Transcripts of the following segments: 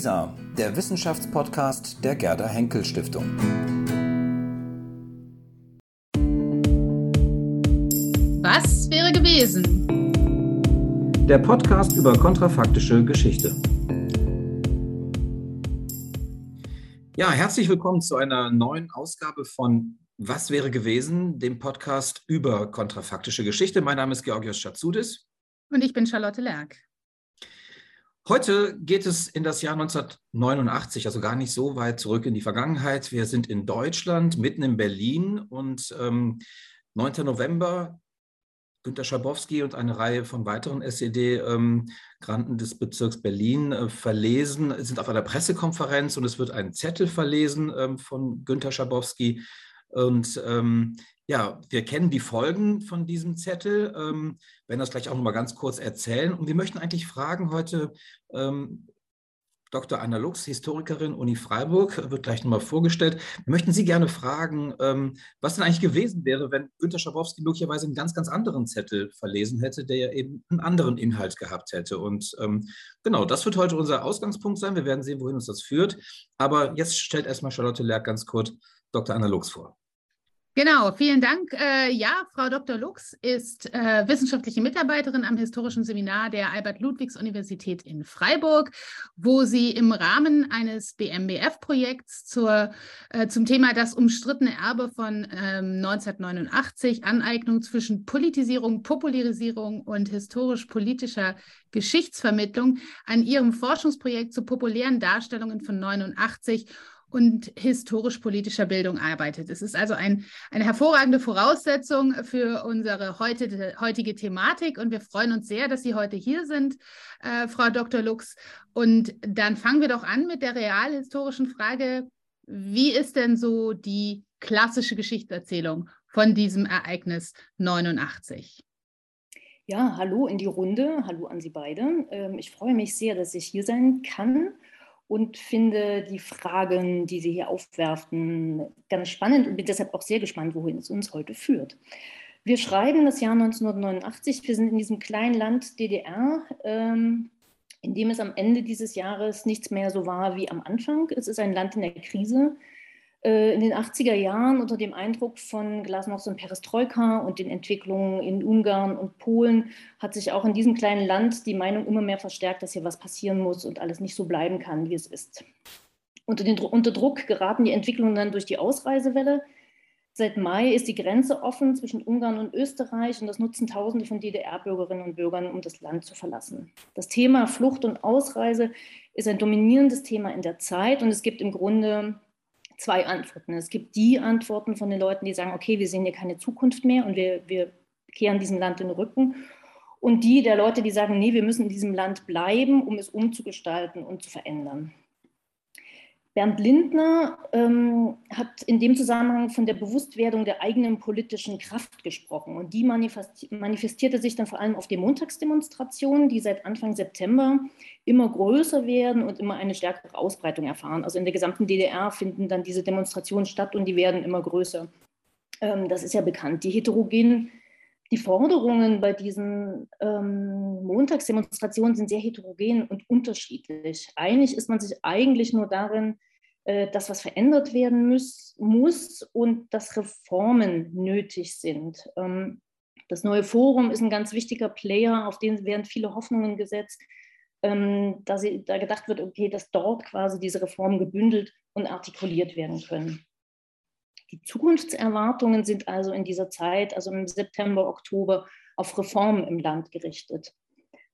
WISA, der Wissenschaftspodcast der Gerda Henkel Stiftung. Was wäre gewesen? Der Podcast über kontrafaktische Geschichte. Ja, herzlich willkommen zu einer neuen Ausgabe von Was wäre gewesen, dem Podcast über kontrafaktische Geschichte. Mein Name ist Georgios Schatzudis. Und ich bin Charlotte Lerck. Heute geht es in das Jahr 1989, also gar nicht so weit zurück in die Vergangenheit. Wir sind in Deutschland, mitten in Berlin und ähm, 9. November. Günter Schabowski und eine Reihe von weiteren SED-Granten ähm, des Bezirks Berlin äh, verlesen, sind auf einer Pressekonferenz und es wird ein Zettel verlesen ähm, von Günter Schabowski. Und ähm, ja, wir kennen die Folgen von diesem Zettel, ähm, werden das gleich auch noch mal ganz kurz erzählen. Und wir möchten eigentlich fragen heute, ähm, Dr. Anna Lux, Historikerin Uni Freiburg, wird gleich nochmal vorgestellt. Wir möchten Sie gerne fragen, ähm, was denn eigentlich gewesen wäre, wenn Günter Schabowski möglicherweise einen ganz, ganz anderen Zettel verlesen hätte, der ja eben einen anderen Inhalt gehabt hätte. Und ähm, genau, das wird heute unser Ausgangspunkt sein. Wir werden sehen, wohin uns das führt. Aber jetzt stellt erstmal Charlotte Lerck ganz kurz Dr. Anna Lux vor. Genau, vielen Dank. Äh, ja, Frau Dr. Lux ist äh, wissenschaftliche Mitarbeiterin am Historischen Seminar der Albert-Ludwigs-Universität in Freiburg, wo sie im Rahmen eines BMBF-Projekts äh, zum Thema das umstrittene Erbe von 1989, ähm, Aneignung zwischen Politisierung, Popularisierung und historisch-politischer Geschichtsvermittlung an ihrem Forschungsprojekt zu populären Darstellungen von 89 und historisch-politischer Bildung arbeitet. Es ist also ein, eine hervorragende Voraussetzung für unsere heute, heutige Thematik und wir freuen uns sehr, dass Sie heute hier sind, äh, Frau Dr. Lux. Und dann fangen wir doch an mit der realhistorischen Frage, wie ist denn so die klassische Geschichtserzählung von diesem Ereignis 89? Ja, hallo in die Runde, hallo an Sie beide. Ähm, ich freue mich sehr, dass ich hier sein kann und finde die Fragen, die Sie hier aufwerfen, ganz spannend und bin deshalb auch sehr gespannt, wohin es uns heute führt. Wir schreiben das Jahr 1989. Wir sind in diesem kleinen Land DDR, ähm, in dem es am Ende dieses Jahres nichts mehr so war wie am Anfang. Es ist ein Land in der Krise. Äh, in den 80er Jahren unter dem Eindruck von Glasnost und Perestroika und den Entwicklungen in Ungarn und Polen hat sich auch in diesem kleinen Land die Meinung immer mehr verstärkt, dass hier was passieren muss und alles nicht so bleiben kann, wie es ist. Unter, den, unter Druck geraten die Entwicklungen dann durch die Ausreisewelle. Seit Mai ist die Grenze offen zwischen Ungarn und Österreich und das nutzen Tausende von DDR-Bürgerinnen und Bürgern, um das Land zu verlassen. Das Thema Flucht und Ausreise ist ein dominierendes Thema in der Zeit und es gibt im Grunde zwei Antworten. Es gibt die Antworten von den Leuten, die sagen, okay, wir sehen hier keine Zukunft mehr und wir, wir kehren diesem Land den Rücken. Und die der Leute, die sagen, nee, wir müssen in diesem Land bleiben, um es umzugestalten und zu verändern. Bernd Lindner ähm, hat in dem Zusammenhang von der Bewusstwerdung der eigenen politischen Kraft gesprochen. Und die manifestierte sich dann vor allem auf den Montagsdemonstrationen, die seit Anfang September immer größer werden und immer eine stärkere Ausbreitung erfahren. Also in der gesamten DDR finden dann diese Demonstrationen statt und die werden immer größer. Ähm, das ist ja bekannt. Die heterogenen die Forderungen bei diesen ähm, Montagsdemonstrationen sind sehr heterogen und unterschiedlich. Einig ist man sich eigentlich nur darin, äh, dass was verändert werden muss, muss und dass Reformen nötig sind. Ähm, das neue Forum ist ein ganz wichtiger Player, auf den werden viele Hoffnungen gesetzt, ähm, da, sie, da gedacht wird, okay, dass dort quasi diese Reformen gebündelt und artikuliert werden können. Die Zukunftserwartungen sind also in dieser Zeit, also im September, Oktober, auf Reformen im Land gerichtet.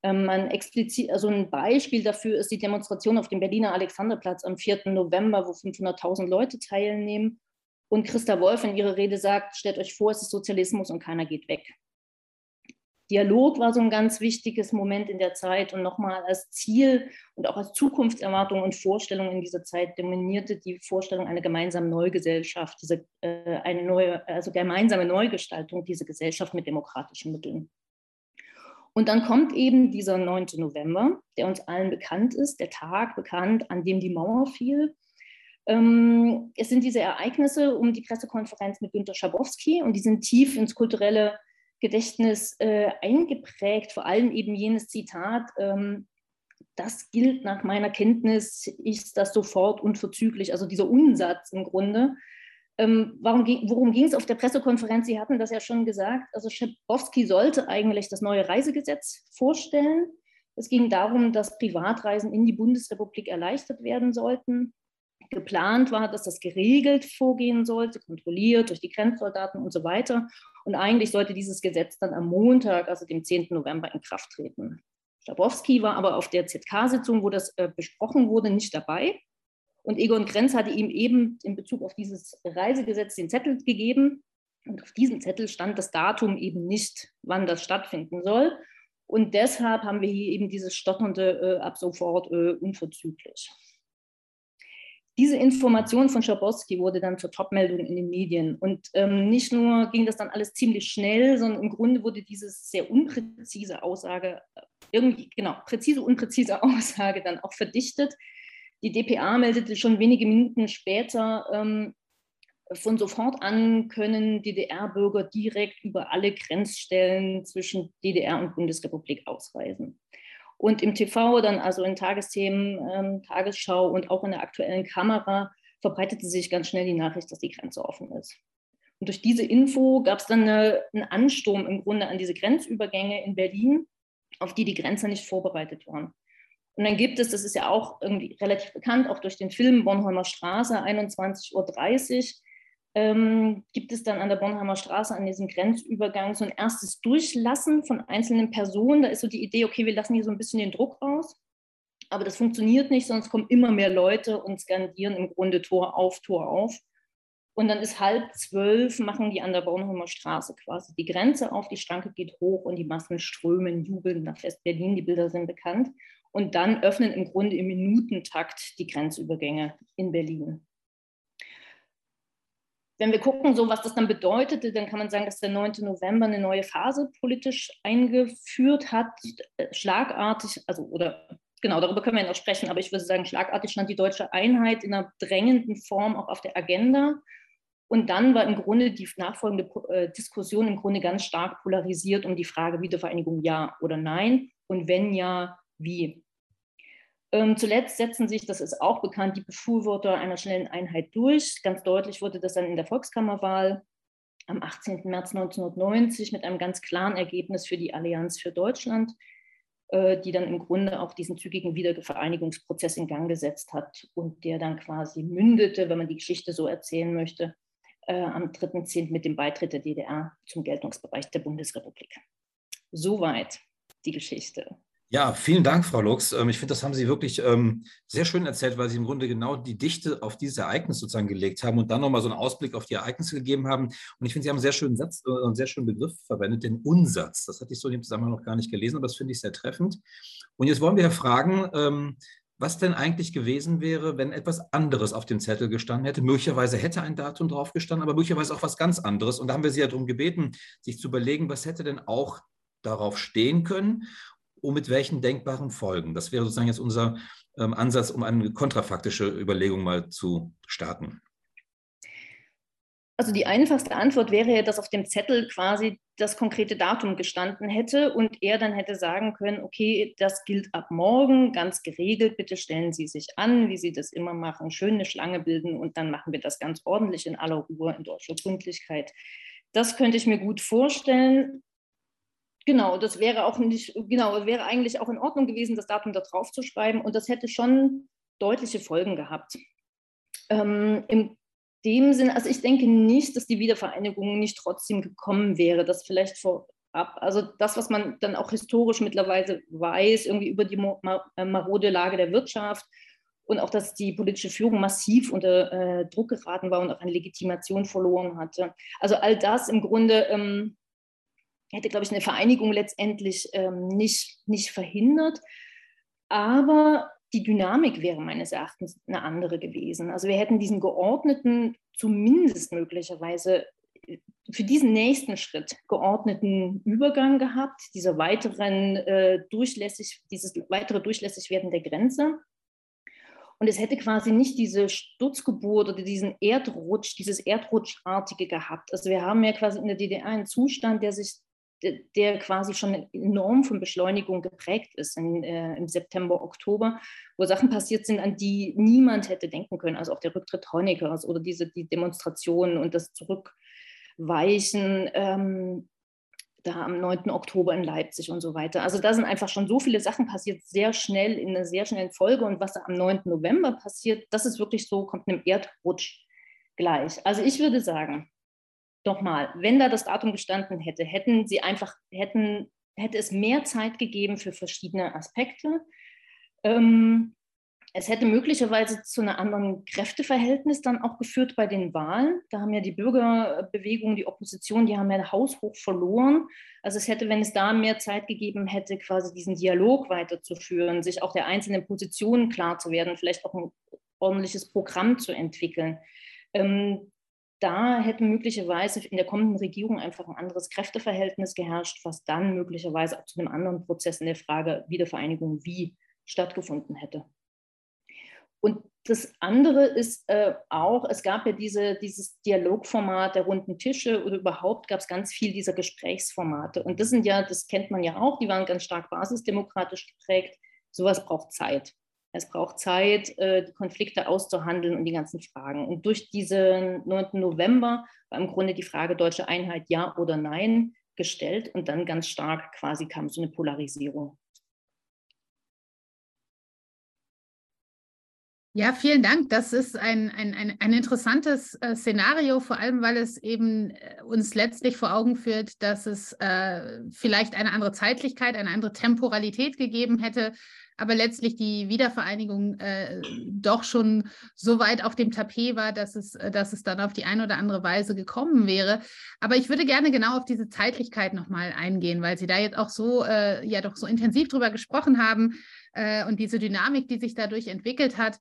Ähm, ein, explizit, also ein Beispiel dafür ist die Demonstration auf dem Berliner Alexanderplatz am 4. November, wo 500.000 Leute teilnehmen. Und Christa Wolf in ihrer Rede sagt, stellt euch vor, es ist Sozialismus und keiner geht weg. Dialog war so ein ganz wichtiges Moment in der Zeit und nochmal als Ziel und auch als Zukunftserwartung und Vorstellung in dieser Zeit dominierte die Vorstellung einer gemeinsamen Neugesellschaft, diese, äh, eine neue, also gemeinsame Neugestaltung dieser Gesellschaft mit demokratischen Mitteln. Und dann kommt eben dieser 9. November, der uns allen bekannt ist, der Tag bekannt, an dem die Mauer fiel. Ähm, es sind diese Ereignisse um die Pressekonferenz mit Günter Schabowski und die sind tief ins kulturelle Gedächtnis äh, eingeprägt, vor allem eben jenes Zitat, ähm, das gilt nach meiner Kenntnis, ist das sofort unverzüglich, also dieser Unsatz im Grunde. Ähm, warum, worum ging es auf der Pressekonferenz? Sie hatten das ja schon gesagt. Also Schepowski sollte eigentlich das neue Reisegesetz vorstellen. Es ging darum, dass Privatreisen in die Bundesrepublik erleichtert werden sollten. Geplant war, dass das geregelt vorgehen sollte, kontrolliert durch die Grenzsoldaten und so weiter. Und eigentlich sollte dieses Gesetz dann am Montag, also dem 10. November, in Kraft treten. Schabowski war aber auf der ZK-Sitzung, wo das äh, besprochen wurde, nicht dabei. Und Egon Krenz hatte ihm eben in Bezug auf dieses Reisegesetz den Zettel gegeben. Und auf diesem Zettel stand das Datum eben nicht, wann das stattfinden soll. Und deshalb haben wir hier eben dieses stotternde äh, ab sofort äh, unverzüglich. Diese Information von Schabowski wurde dann zur Topmeldung in den Medien. Und ähm, nicht nur ging das dann alles ziemlich schnell, sondern im Grunde wurde diese sehr unpräzise Aussage, äh, irgendwie, genau, präzise, unpräzise Aussage dann auch verdichtet. Die DPA meldete schon wenige Minuten später, ähm, von sofort an können DDR-Bürger direkt über alle Grenzstellen zwischen DDR und Bundesrepublik ausreisen. Und im TV, dann also in Tagesthemen, ähm, Tagesschau und auch in der aktuellen Kamera verbreitete sich ganz schnell die Nachricht, dass die Grenze offen ist. Und durch diese Info gab es dann eine, einen Ansturm im Grunde an diese Grenzübergänge in Berlin, auf die die Grenzer nicht vorbereitet waren. Und dann gibt es, das ist ja auch irgendwie relativ bekannt, auch durch den Film Bornholmer Straße, 21.30 Uhr, ähm, gibt es dann an der Bornheimer Straße, an diesem Grenzübergang, so ein erstes Durchlassen von einzelnen Personen. Da ist so die Idee, okay, wir lassen hier so ein bisschen den Druck raus. Aber das funktioniert nicht, sonst kommen immer mehr Leute und skandieren im Grunde Tor auf, Tor auf. Und dann ist halb zwölf, machen die an der Bornholmer Straße quasi die Grenze auf, die Schranke geht hoch und die Massen strömen, jubeln nach West-Berlin. Die Bilder sind bekannt. Und dann öffnen im Grunde im Minutentakt die Grenzübergänge in Berlin wenn wir gucken, so was das dann bedeutete, dann kann man sagen, dass der 9. November eine neue Phase politisch eingeführt hat, schlagartig, also oder genau, darüber können wir ja noch sprechen, aber ich würde sagen, schlagartig stand die deutsche Einheit in einer drängenden Form auch auf der Agenda. Und dann war im Grunde die nachfolgende äh, Diskussion im Grunde ganz stark polarisiert um die Frage Wiedervereinigung ja oder nein und wenn ja, wie. Ähm, zuletzt setzen sich, das ist auch bekannt, die Befürworter einer schnellen Einheit durch. Ganz deutlich wurde das dann in der Volkskammerwahl am 18. März 1990 mit einem ganz klaren Ergebnis für die Allianz für Deutschland, äh, die dann im Grunde auch diesen zügigen Wiedervereinigungsprozess in Gang gesetzt hat und der dann quasi mündete, wenn man die Geschichte so erzählen möchte, äh, am 3.10. mit dem Beitritt der DDR zum Geltungsbereich der Bundesrepublik. Soweit die Geschichte. Ja, vielen Dank, Frau Lux. Ähm, ich finde, das haben Sie wirklich ähm, sehr schön erzählt, weil Sie im Grunde genau die Dichte auf dieses Ereignis sozusagen gelegt haben und dann nochmal so einen Ausblick auf die Ereignisse gegeben haben. Und ich finde, Sie haben einen sehr schönen Satz, äh, einen sehr schönen Begriff verwendet, den Unsatz. Das hatte ich so in dem Zusammenhang noch gar nicht gelesen, aber das finde ich sehr treffend. Und jetzt wollen wir ja fragen, ähm, was denn eigentlich gewesen wäre, wenn etwas anderes auf dem Zettel gestanden hätte. Möglicherweise hätte ein Datum drauf gestanden, aber möglicherweise auch was ganz anderes. Und da haben wir Sie ja darum gebeten, sich zu überlegen, was hätte denn auch darauf stehen können und mit welchen denkbaren Folgen. Das wäre sozusagen jetzt unser ähm, Ansatz, um eine kontrafaktische Überlegung mal zu starten. Also die einfachste Antwort wäre ja, dass auf dem Zettel quasi das konkrete Datum gestanden hätte und er dann hätte sagen können, okay, das gilt ab morgen, ganz geregelt, bitte stellen Sie sich an, wie Sie das immer machen, schön eine Schlange bilden und dann machen wir das ganz ordentlich in aller Ruhe, in deutscher Gründlichkeit. Das könnte ich mir gut vorstellen. Genau, das wäre auch nicht, genau, wäre eigentlich auch in Ordnung gewesen, das Datum da drauf zu schreiben und das hätte schon deutliche Folgen gehabt. Ähm, in dem Sinne, also ich denke nicht, dass die Wiedervereinigung nicht trotzdem gekommen wäre, das vielleicht vorab, also das, was man dann auch historisch mittlerweile weiß, irgendwie über die äh, marode Lage der Wirtschaft und auch, dass die politische Führung massiv unter äh, Druck geraten war und auch eine Legitimation verloren hatte. Also all das im Grunde ähm, hätte, glaube ich, eine Vereinigung letztendlich ähm, nicht, nicht verhindert. Aber die Dynamik wäre meines Erachtens eine andere gewesen. Also wir hätten diesen geordneten, zumindest möglicherweise äh, für diesen nächsten Schritt geordneten Übergang gehabt, dieser weiteren äh, durchlässig, dieses weitere Durchlässigwerden der Grenze. Und es hätte quasi nicht diese Sturzgeburt oder diesen Erdrutsch, dieses Erdrutschartige gehabt. Also wir haben ja quasi in der DDR einen Zustand, der sich der, quasi schon enorm von Beschleunigung geprägt ist in, äh, im September, Oktober, wo Sachen passiert sind, an die niemand hätte denken können. Also auch der Rücktritt Honeckers oder diese die Demonstrationen und das Zurückweichen ähm, da am 9. Oktober in Leipzig und so weiter. Also da sind einfach schon so viele Sachen passiert, sehr schnell, in einer sehr schnellen Folge. Und was da am 9. November passiert, das ist wirklich so, kommt einem Erdrutsch gleich. Also ich würde sagen, doch mal, wenn da das Datum gestanden hätte, hätten sie einfach, hätten, hätte es mehr Zeit gegeben für verschiedene Aspekte. Ähm, es hätte möglicherweise zu einem anderen Kräfteverhältnis dann auch geführt bei den Wahlen. Da haben ja die Bürgerbewegung, die Opposition, die haben ja haushoch verloren. Also es hätte, wenn es da mehr Zeit gegeben hätte, quasi diesen Dialog weiterzuführen, sich auch der einzelnen Positionen klar zu werden, vielleicht auch ein ordentliches Programm zu entwickeln. Ähm, da hätte möglicherweise in der kommenden Regierung einfach ein anderes Kräfteverhältnis geherrscht, was dann möglicherweise auch zu einem anderen Prozess in der Frage Wiedervereinigung wie stattgefunden hätte. Und das andere ist äh, auch, es gab ja diese, dieses Dialogformat der runden Tische oder überhaupt gab es ganz viel dieser Gesprächsformate. Und das sind ja, das kennt man ja auch, die waren ganz stark basisdemokratisch geprägt. Sowas braucht Zeit. Es braucht Zeit, äh, die Konflikte auszuhandeln und die ganzen Fragen. Und durch diesen 9. November war im Grunde die Frage deutsche Einheit ja oder nein gestellt und dann ganz stark quasi kam so eine Polarisierung. Ja, vielen Dank. Das ist ein, ein, ein, ein interessantes äh, Szenario, vor allem weil es eben äh, uns letztlich vor Augen führt, dass es äh, vielleicht eine andere Zeitlichkeit, eine andere Temporalität gegeben hätte, aber letztlich die Wiedervereinigung äh, doch schon so weit auf dem Tapet war, dass es, äh, dass es dann auf die eine oder andere Weise gekommen wäre. Aber ich würde gerne genau auf diese Zeitlichkeit nochmal eingehen, weil Sie da jetzt auch so, ja doch so intensiv drüber gesprochen haben und diese Dynamik, die sich dadurch entwickelt hat.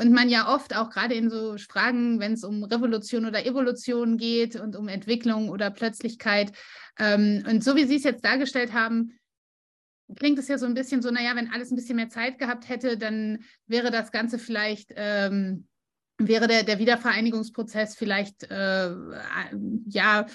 Und man ja oft auch gerade in so Fragen, wenn es um Revolution oder Evolution geht und um Entwicklung oder Plötzlichkeit. Ähm, und so wie Sie es jetzt dargestellt haben, klingt es ja so ein bisschen so, naja, wenn alles ein bisschen mehr Zeit gehabt hätte, dann wäre das Ganze vielleicht, ähm, wäre der, der Wiedervereinigungsprozess vielleicht, äh, ja,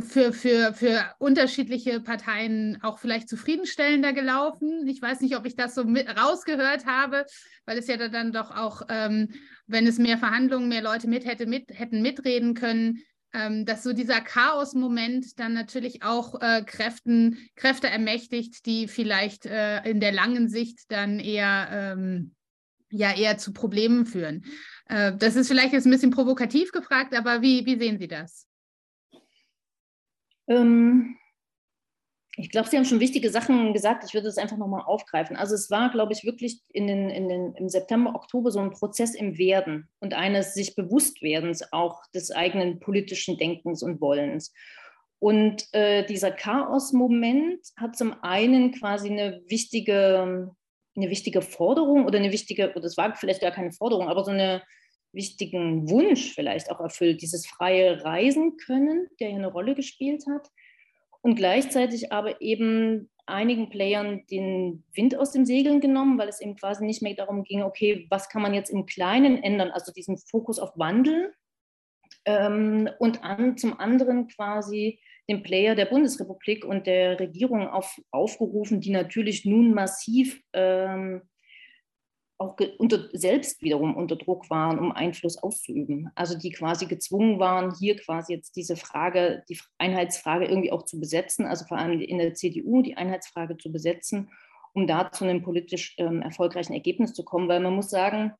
für, für, für unterschiedliche Parteien auch vielleicht zufriedenstellender gelaufen. Ich weiß nicht, ob ich das so rausgehört habe, weil es ja dann doch auch, ähm, wenn es mehr Verhandlungen, mehr Leute mit, hätte, mit hätten mitreden können, ähm, dass so dieser Chaos-Moment dann natürlich auch äh, Kräften, Kräfte ermächtigt, die vielleicht äh, in der langen Sicht dann eher, ähm, ja, eher zu Problemen führen. Äh, das ist vielleicht jetzt ein bisschen provokativ gefragt, aber wie, wie sehen Sie das? Ähm, ich glaube, Sie haben schon wichtige Sachen gesagt. Ich würde es einfach nochmal aufgreifen. Also es war, glaube ich, wirklich in den, in den, im September, Oktober so ein Prozess im Werden und eines sich Bewusstwerdens auch des eigenen politischen Denkens und Wollens. Und äh, dieser Chaos-Moment hat zum einen quasi eine wichtige, eine wichtige Forderung oder eine wichtige, oder es war vielleicht gar keine Forderung, aber so einen wichtigen Wunsch vielleicht auch erfüllt, dieses freie Reisen können, der hier eine Rolle gespielt hat. Und gleichzeitig aber eben einigen Playern den Wind aus den Segeln genommen, weil es eben quasi nicht mehr darum ging, okay, was kann man jetzt im Kleinen ändern, also diesen Fokus auf Wandel ähm, und an, zum anderen quasi den Player der Bundesrepublik und der Regierung auf, aufgerufen, die natürlich nun massiv ähm, auch unter, selbst wiederum unter Druck waren, um Einfluss auszuüben. Also die quasi gezwungen waren, hier quasi jetzt diese Frage, die Einheitsfrage irgendwie auch zu besetzen, also vor allem in der CDU die Einheitsfrage zu besetzen, um da zu einem politisch ähm, erfolgreichen Ergebnis zu kommen. Weil man muss sagen,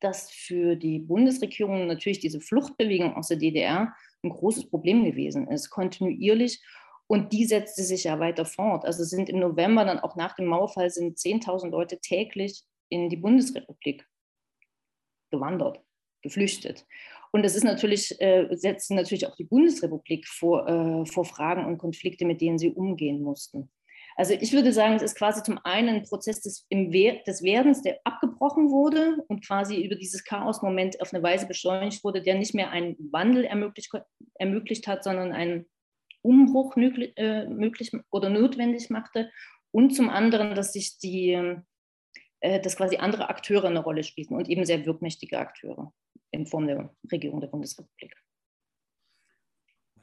dass für die Bundesregierung natürlich diese Fluchtbewegung aus der DDR ein großes Problem gewesen ist, kontinuierlich. Und die setzte sich ja weiter fort. Also sind im November dann auch nach dem Mauerfall sind 10.000 Leute täglich in die Bundesrepublik gewandert, geflüchtet. Und das ist natürlich, äh, setzt natürlich auch die Bundesrepublik vor, äh, vor Fragen und Konflikte, mit denen sie umgehen mussten. Also ich würde sagen, es ist quasi zum einen ein Prozess des, des Werdens, der abgebrochen wurde und quasi über dieses Chaos-Moment auf eine Weise beschleunigt wurde, der nicht mehr einen Wandel ermöglicht, ermöglicht hat, sondern einen Umbruch möglich, äh, möglich oder notwendig machte. Und zum anderen, dass sich die, dass quasi andere Akteure eine Rolle spielen und eben sehr wirkmächtige Akteure in Form der Regierung der Bundesrepublik.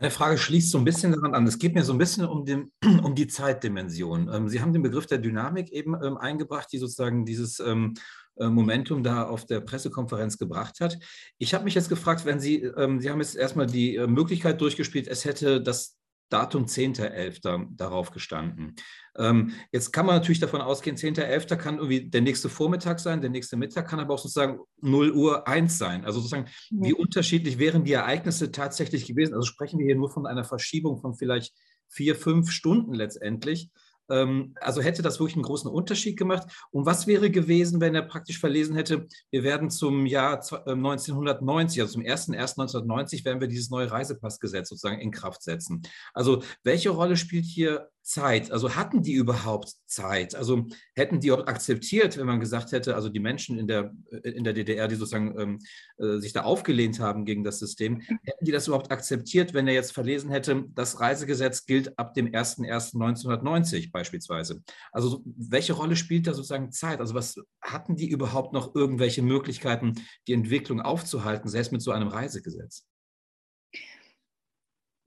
Meine Frage schließt so ein bisschen daran an. Es geht mir so ein bisschen um, den, um die Zeitdimension. Ähm, Sie haben den Begriff der Dynamik eben ähm, eingebracht, die sozusagen dieses ähm, äh, Momentum da auf der Pressekonferenz gebracht hat. Ich habe mich jetzt gefragt, wenn Sie, Sie haben jetzt erstmal die äh, Möglichkeit durchgespielt, es hätte das Datum 10.11. darauf gestanden. Ähm, jetzt kann man natürlich davon ausgehen, 10.11. kann irgendwie der nächste Vormittag sein, der nächste Mittag kann aber auch sozusagen 0 Uhr 1 sein. Also sozusagen, ja. wie unterschiedlich wären die Ereignisse tatsächlich gewesen? Also sprechen wir hier nur von einer Verschiebung von vielleicht vier, fünf Stunden letztendlich. Ähm, also hätte das wirklich einen großen Unterschied gemacht. Und was wäre gewesen, wenn er praktisch verlesen hätte, wir werden zum Jahr 1990, äh, also zum 01.01.1990, werden wir dieses neue Reisepassgesetz sozusagen in Kraft setzen. Also welche Rolle spielt hier Zeit? Also hatten die überhaupt Zeit? Also hätten die auch akzeptiert, wenn man gesagt hätte, also die Menschen in der, äh, in der DDR, die sozusagen ähm, äh, sich da aufgelehnt haben gegen das System, hätten die das überhaupt akzeptiert, wenn er jetzt verlesen hätte, das Reisegesetz gilt ab dem 01.01.1990 beispielsweise? Also welche Rolle spielt da sozusagen Zeit? Also was hatten die überhaupt noch irgendwelche Möglichkeiten, die Entwicklung aufzuhalten, selbst mit so einem Reisegesetz?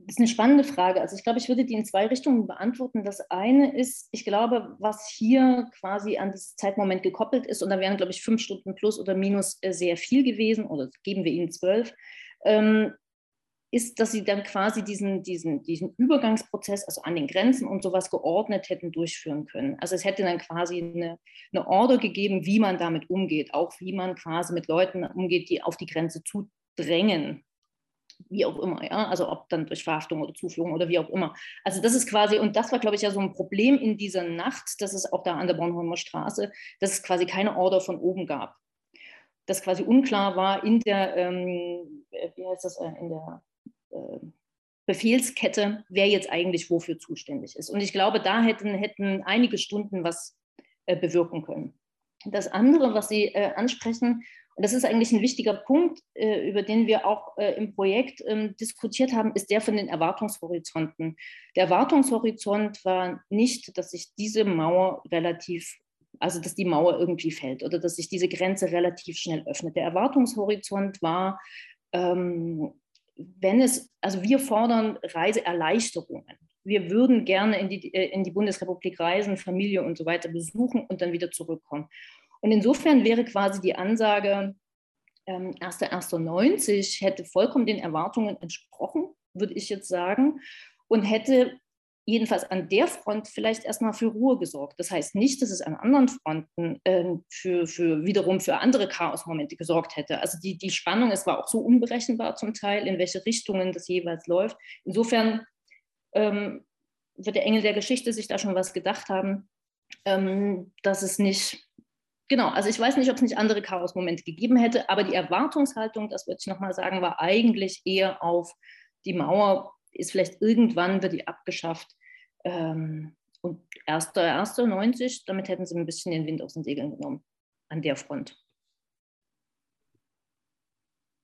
Das ist eine spannende Frage. Also ich glaube, ich würde die in zwei Richtungen beantworten. Das eine ist, ich glaube, was hier quasi an das Zeitmoment gekoppelt ist, und da wären, glaube ich, fünf Stunden plus oder minus äh, sehr viel gewesen, oder geben wir ihnen zwölf, ähm, ist, dass sie dann quasi diesen, diesen, diesen Übergangsprozess, also an den Grenzen und sowas geordnet hätten durchführen können. Also es hätte dann quasi eine, eine Order gegeben, wie man damit umgeht, auch wie man quasi mit Leuten umgeht, die auf die Grenze zudrängen wie auch immer, ja, also ob dann durch Verhaftung oder Zuführung oder wie auch immer. Also das ist quasi, und das war, glaube ich, ja so ein Problem in dieser Nacht, das ist auch da an der Bornholmer Straße, dass es quasi keine Order von oben gab. Dass quasi unklar war in der, ähm, wie heißt das, äh, in der äh, Befehlskette, wer jetzt eigentlich wofür zuständig ist. Und ich glaube, da hätten, hätten einige Stunden was äh, bewirken können. Das andere, was Sie äh, ansprechen, und das ist eigentlich ein wichtiger Punkt, äh, über den wir auch äh, im Projekt ähm, diskutiert haben, ist der von den Erwartungshorizonten. Der Erwartungshorizont war nicht, dass sich diese Mauer relativ, also dass die Mauer irgendwie fällt oder dass sich diese Grenze relativ schnell öffnet. Der Erwartungshorizont war, ähm, wenn es, also wir fordern Reiseerleichterungen. Wir würden gerne in die, äh, in die Bundesrepublik reisen, Familie und so weiter besuchen und dann wieder zurückkommen. Und insofern wäre quasi die Ansage, ähm, 1.1.90 hätte vollkommen den Erwartungen entsprochen, würde ich jetzt sagen, und hätte jedenfalls an der Front vielleicht erstmal für Ruhe gesorgt. Das heißt nicht, dass es an anderen Fronten äh, für, für wiederum für andere Chaosmomente gesorgt hätte. Also die, die Spannung, es war auch so unberechenbar zum Teil, in welche Richtungen das jeweils läuft. Insofern ähm, wird der Engel der Geschichte sich da schon was gedacht haben, ähm, dass es nicht Genau, also ich weiß nicht, ob es nicht andere Chaos-Momente gegeben hätte, aber die Erwartungshaltung, das würde ich nochmal sagen, war eigentlich eher auf die Mauer, ist vielleicht irgendwann, wird die abgeschafft. Ähm, und 1.1.90, damit hätten sie ein bisschen den Wind aus den Segeln genommen an der Front.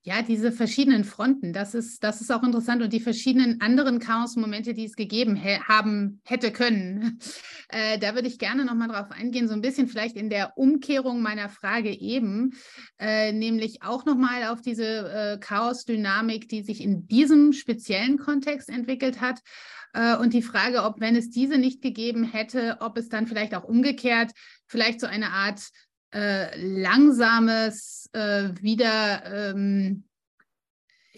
Ja, diese verschiedenen Fronten, das ist, das ist auch interessant und die verschiedenen anderen Chaos-Momente, die es gegeben haben hätte können. Äh, da würde ich gerne nochmal drauf eingehen, so ein bisschen vielleicht in der Umkehrung meiner Frage eben, äh, nämlich auch nochmal auf diese äh, Chaos-Dynamik, die sich in diesem speziellen Kontext entwickelt hat. Äh, und die Frage, ob, wenn es diese nicht gegeben hätte, ob es dann vielleicht auch umgekehrt vielleicht so eine Art äh, langsames äh, wieder ähm,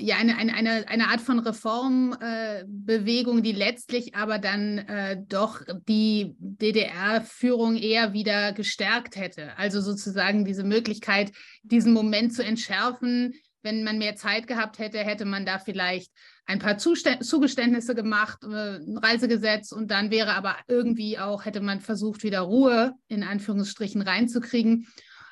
ja eine, eine, eine, eine Art von Reformbewegung, äh, die letztlich aber dann äh, doch die DDR-Führung eher wieder gestärkt hätte. Also sozusagen diese Möglichkeit, diesen Moment zu entschärfen. Wenn man mehr Zeit gehabt hätte, hätte man da vielleicht ein paar Zugeständnisse gemacht, äh, ein Reisegesetz und dann wäre aber irgendwie auch, hätte man versucht, wieder Ruhe in Anführungsstrichen reinzukriegen.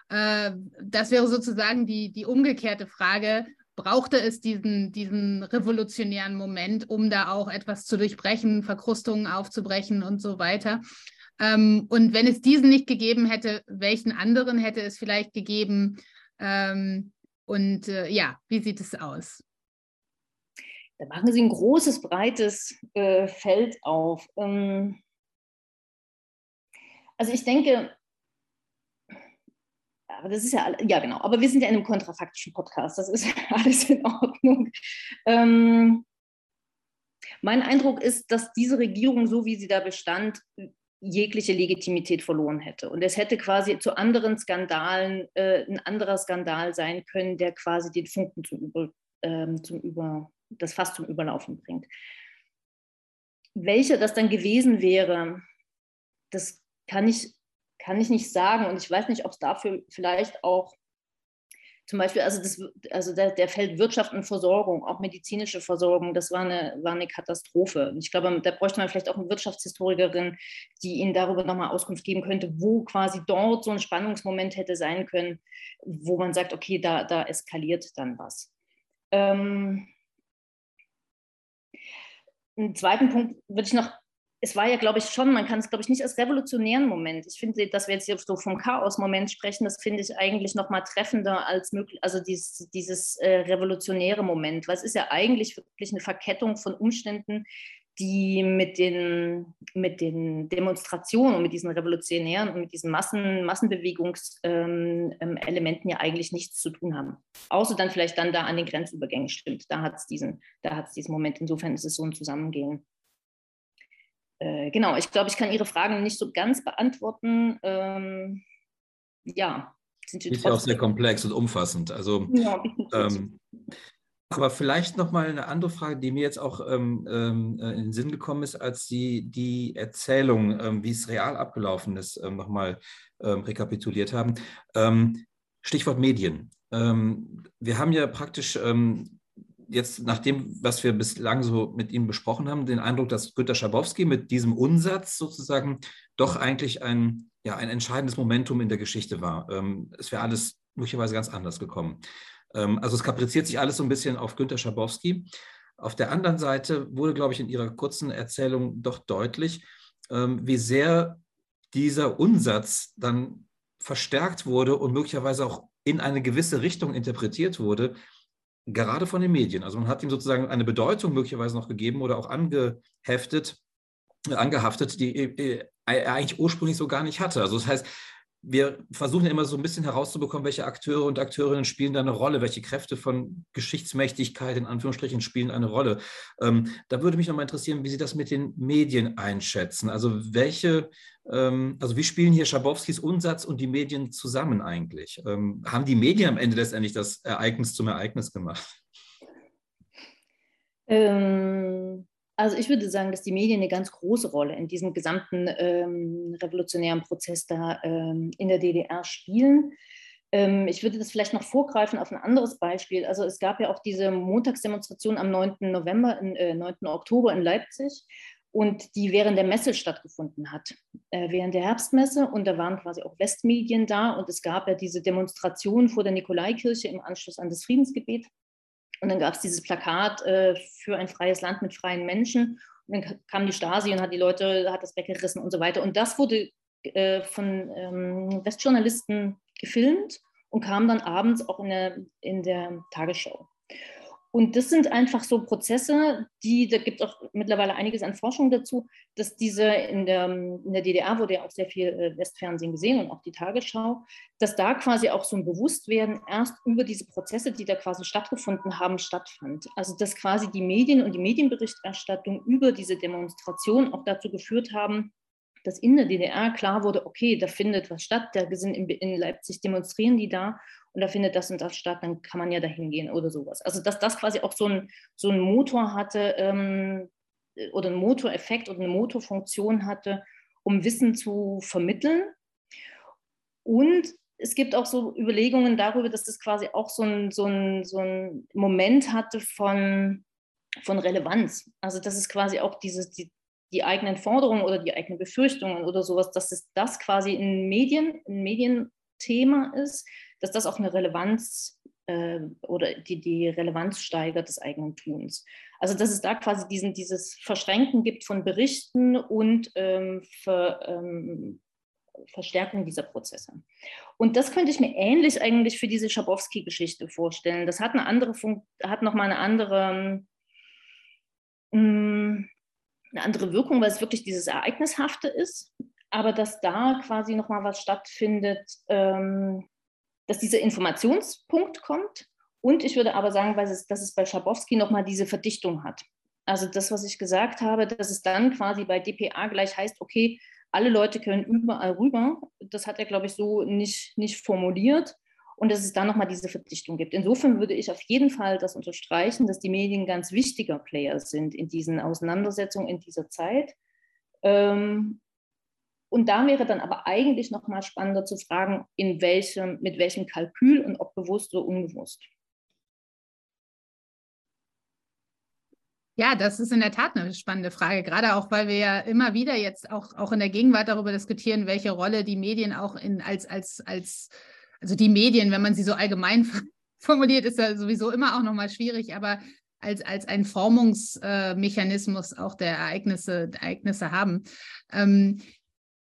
Äh, das wäre sozusagen die, die umgekehrte Frage. Brauchte es diesen, diesen revolutionären Moment, um da auch etwas zu durchbrechen, Verkrustungen aufzubrechen und so weiter? Ähm, und wenn es diesen nicht gegeben hätte, welchen anderen hätte es vielleicht gegeben? Ähm, und äh, ja, wie sieht es aus? Da machen Sie ein großes, breites äh, Feld auf. Ähm, also ich denke, aber das ist ja, ja genau, aber wir sind ja in einem kontrafaktischen Podcast, das ist alles in Ordnung. Ähm, Mein Eindruck ist, dass diese Regierung, so wie sie da bestand, jegliche Legitimität verloren hätte. Und es hätte quasi zu anderen Skandalen äh, ein anderer Skandal sein können, der quasi den Funken zum Über, ähm, zum Über, das Fass zum Überlaufen bringt. Welcher das dann gewesen wäre, das kann ich, kann ich nicht sagen. Und ich weiß nicht, ob es dafür vielleicht auch zum Beispiel, also, das, also der, der Feld Wirtschaft und Versorgung, auch medizinische Versorgung, das war eine, war eine Katastrophe. Ich glaube, da bräuchte man vielleicht auch eine Wirtschaftshistorikerin, die Ihnen darüber nochmal Auskunft geben könnte, wo quasi dort so ein Spannungsmoment hätte sein können, wo man sagt, okay, da, da eskaliert dann was. Ähm, einen zweiten Punkt würde ich noch es war ja, glaube ich, schon, man kann es, glaube ich, nicht als revolutionären Moment. Ich finde, dass wir jetzt hier so vom Chaos-Moment sprechen, das finde ich eigentlich noch mal treffender als möglich, also dieses, dieses äh, revolutionäre Moment, weil es ist ja eigentlich wirklich eine Verkettung von Umständen, die mit den, mit den Demonstrationen und mit diesen revolutionären und mit diesen Massen, Massenbewegungselementen ähm, ähm ja eigentlich nichts zu tun haben. Außer dann vielleicht dann da an den Grenzübergängen stimmt. Da hat es diesen, diesen Moment. Insofern ist es so ein Zusammengehen äh, genau, ich glaube, ich kann Ihre Fragen nicht so ganz beantworten. Ähm, ja, sind Sie Ist ja auch sehr komplex und umfassend. Also, ja, ähm, aber vielleicht noch mal eine andere Frage, die mir jetzt auch ähm, ähm, äh, in den Sinn gekommen ist, als Sie die Erzählung, ähm, wie es real abgelaufen ist, ähm, noch mal ähm, rekapituliert haben. Stichwort Medien. wir haben ja praktisch jetzt nach dem, was wir bislang so mit ihm besprochen haben, den Eindruck, dass Günter Schabowski mit diesem Unsatz sozusagen doch eigentlich ein, ja, ein entscheidendes Momentum in der Geschichte war. Ähm, es wäre alles möglicherweise ganz anders gekommen. Ähm, also es kapriziert sich alles so ein bisschen auf Günter Schabowski. Auf der anderen Seite wurde, glaube ich, in Ihrer kurzen Erzählung doch deutlich, ähm, wie sehr dieser Unsatz dann verstärkt wurde und möglicherweise auch in eine gewisse Richtung interpretiert wurde, gerade von den Medien. Also man hat ihm sozusagen eine Bedeutung möglicherweise noch gegeben oder auch angeheftet, äh, angehaftet, die äh, er eigentlich ursprünglich so gar nicht hatte. Also das heißt, wir versuchen ja immer so ein bisschen herauszubekommen, welche Akteure und Akteurinnen spielen da eine Rolle, welche Kräfte von Geschichtsmächtigkeit in Anführungsstrichen spielen eine Rolle. Ähm, da würde mich nochmal interessieren, wie Sie das mit den Medien einschätzen. Also welche, ähm, also wie spielen hier Schabowskis Unsatz und die Medien zusammen eigentlich? Ähm, haben die Medien am Ende letztendlich das Ereignis zum Ereignis gemacht? Ähm, also ich würde sagen, dass die Medien eine ganz große Rolle in diesem gesamten ähm, revolutionären Prozess da ähm, in der DDR spielen. Ähm, ich würde das vielleicht noch vorgreifen auf ein anderes Beispiel. Also es gab ja auch diese Montagsdemonstration am 9. November, in, äh, 9. Oktober in Leipzig und die während der Messe stattgefunden hat, äh, während der Herbstmesse. Und da waren quasi auch Westmedien da und es gab ja diese Demonstration vor der Nikolaikirche im Anschluss an das Friedensgebet. Und dann gab es dieses Plakat äh, für ein freies Land mit freien Menschen. Und dann kam die Stasi und hat die Leute, hat das weggerissen und so weiter. Und das wurde äh, von ähm, Westjournalisten gefilmt und kam dann abends auch in der, in der Tagesschau. Und das sind einfach so Prozesse, die, da gibt es auch mittlerweile einiges an Forschung dazu, dass diese in der, in der DDR wurde ja auch sehr viel äh, Westfernsehen gesehen und auch die Tagesschau, dass da quasi auch so ein Bewusstwerden erst über diese Prozesse, die da quasi stattgefunden haben, stattfand. Also dass quasi die Medien und die Medienberichterstattung über diese Demonstration auch dazu geführt haben, dass in der DDR klar wurde, okay, da findet was statt, da sind in, in Leipzig demonstrieren die da und da findet das und das statt, dann kann man ja dahin gehen oder sowas. Also dass das quasi auch so ein, so ein Motor hatte ähm, oder ein Motoreffekt oder eine Motorfunktion hatte, um Wissen zu vermitteln. Und es gibt auch so Überlegungen darüber, dass das quasi auch so ein, so ein, so ein Moment hatte von, von Relevanz. Also dass es quasi auch dieses, die, die eigenen Forderungen oder die eigenen Befürchtungen oder sowas, dass es das quasi in Medien, ein Medienthema ist, dass das auch eine Relevanz äh, oder die, die Relevanz steigert des eigenen Tuns. Also dass es da quasi diesen, dieses Verschränken gibt von Berichten und ähm, für, ähm, Verstärkung dieser Prozesse. Und das könnte ich mir ähnlich eigentlich für diese Schabowski-Geschichte vorstellen. Das hat eine andere Fun hat nochmal eine andere ähm, eine andere Wirkung, weil es wirklich dieses Ereignishafte ist, aber dass da quasi nochmal was stattfindet, ähm, dass dieser Informationspunkt kommt und ich würde aber sagen, es, dass es bei Schabowski nochmal diese Verdichtung hat. Also das, was ich gesagt habe, dass es dann quasi bei DPA gleich heißt, okay, alle Leute können überall rüber. Das hat er, glaube ich, so nicht, nicht formuliert. Und dass es dann nochmal diese Verpflichtung gibt. Insofern würde ich auf jeden Fall das unterstreichen, dass die Medien ganz wichtiger Player sind in diesen Auseinandersetzungen in dieser Zeit. Ähm, und da wäre dann aber eigentlich nochmal spannender zu fragen, in welchem, mit welchem Kalkül und ob bewusst oder unbewusst. Ja, das ist in der Tat eine spannende Frage, gerade auch, weil wir ja immer wieder jetzt auch, auch in der Gegenwart darüber diskutieren, welche Rolle die Medien auch in, als, als, als, also die Medien, wenn man sie so allgemein formuliert, ist ja sowieso immer auch nochmal schwierig, aber als, als ein Formungsmechanismus auch der Ereignisse, Ereignisse haben. Ähm,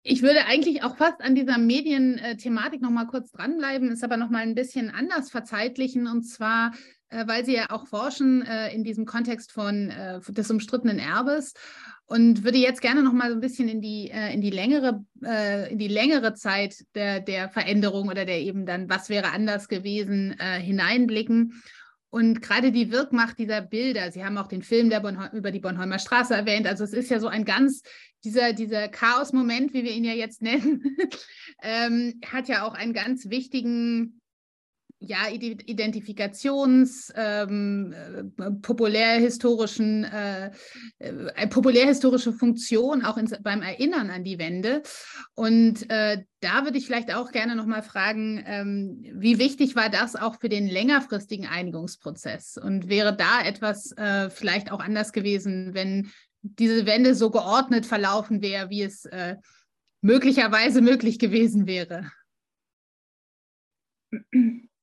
ich würde eigentlich auch fast an dieser Medienthematik noch mal kurz dranbleiben, ist aber noch mal ein bisschen anders verzeitlichen. Und zwar, äh, weil Sie ja auch forschen äh, in diesem Kontext von äh, des umstrittenen Erbes und würde jetzt gerne noch mal so ein bisschen in die in die längere in die längere Zeit der der Veränderung oder der eben dann was wäre anders gewesen hineinblicken und gerade die Wirkmacht dieser Bilder, Sie haben auch den Film der über die Bornholmer Straße erwähnt, also es ist ja so ein ganz, dieser, dieser Chaos-Moment, wie wir ihn ja jetzt nennen, ähm, hat ja auch einen ganz wichtigen ja, Identifikations, ähm, äh, populärhistorischen, äh, äh, populärhistorische Funktion auch ins, beim Erinnern an die Wende. Und äh, da würde ich vielleicht auch gerne nochmal fragen, ähm, wie wichtig war das auch für den längerfristigen Einigungsprozess? Und wäre da etwas äh, vielleicht auch anders gewesen, wenn diese Wende so geordnet verlaufen wäre, wie es äh, möglicherweise möglich gewesen wäre?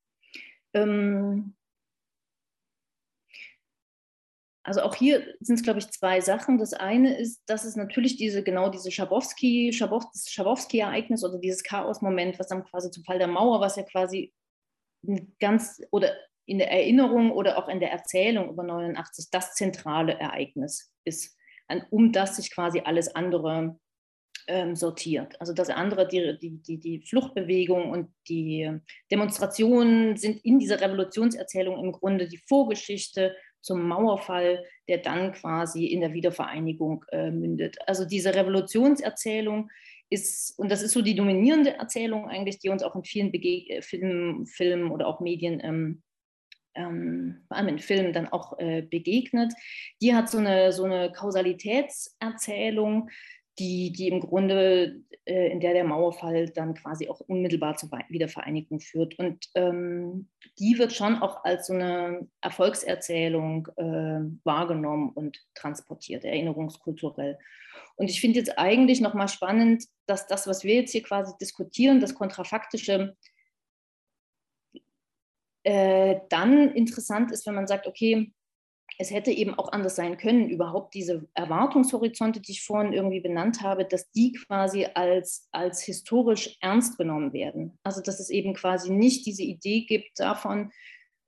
Ähm, also auch hier sind es, glaube ich, zwei Sachen. Das eine ist, dass es natürlich diese, genau diese Schabowski, Schabowski-Ereignis oder dieses Chaos-Moment, was dann quasi zum Fall der Mauer, was ja quasi ganz oder in der Erinnerung oder auch in der Erzählung über 89 das zentrale Ereignis ist, um das sich quasi alles andere ähm, sortiert. Also das andere, die, die, die, Fluchtbewegung und die Demonstrationen sind in dieser Revolutionserzählung im Grunde die Vorgeschichte zum Mauerfall, der dann quasi in der Wiedervereinigung äh, mündet. Also diese Revolutionserzählung ist, und das ist so die dominierende Erzählung eigentlich, die uns auch in vielen Bege Filmen, Filmen oder auch Medien ähm, ähm, vor allem in Filmen dann auch äh, begegnet. Die hat so eine, so eine Kausalitätserzählung, die, die im Grunde, äh, in der der Mauerfall dann quasi auch unmittelbar zur Wiedervereinigung führt. Und ähm, die wird schon auch als so eine Erfolgserzählung äh, wahrgenommen und transportiert, erinnerungskulturell. Und ich finde jetzt eigentlich nochmal spannend, dass das, was wir jetzt hier quasi diskutieren, das Kontrafaktische, äh, dann interessant ist, wenn man sagt, okay, es hätte eben auch anders sein können, überhaupt diese Erwartungshorizonte, die ich vorhin irgendwie benannt habe, dass die quasi als, als historisch ernst genommen werden. Also dass es eben quasi nicht diese Idee gibt davon,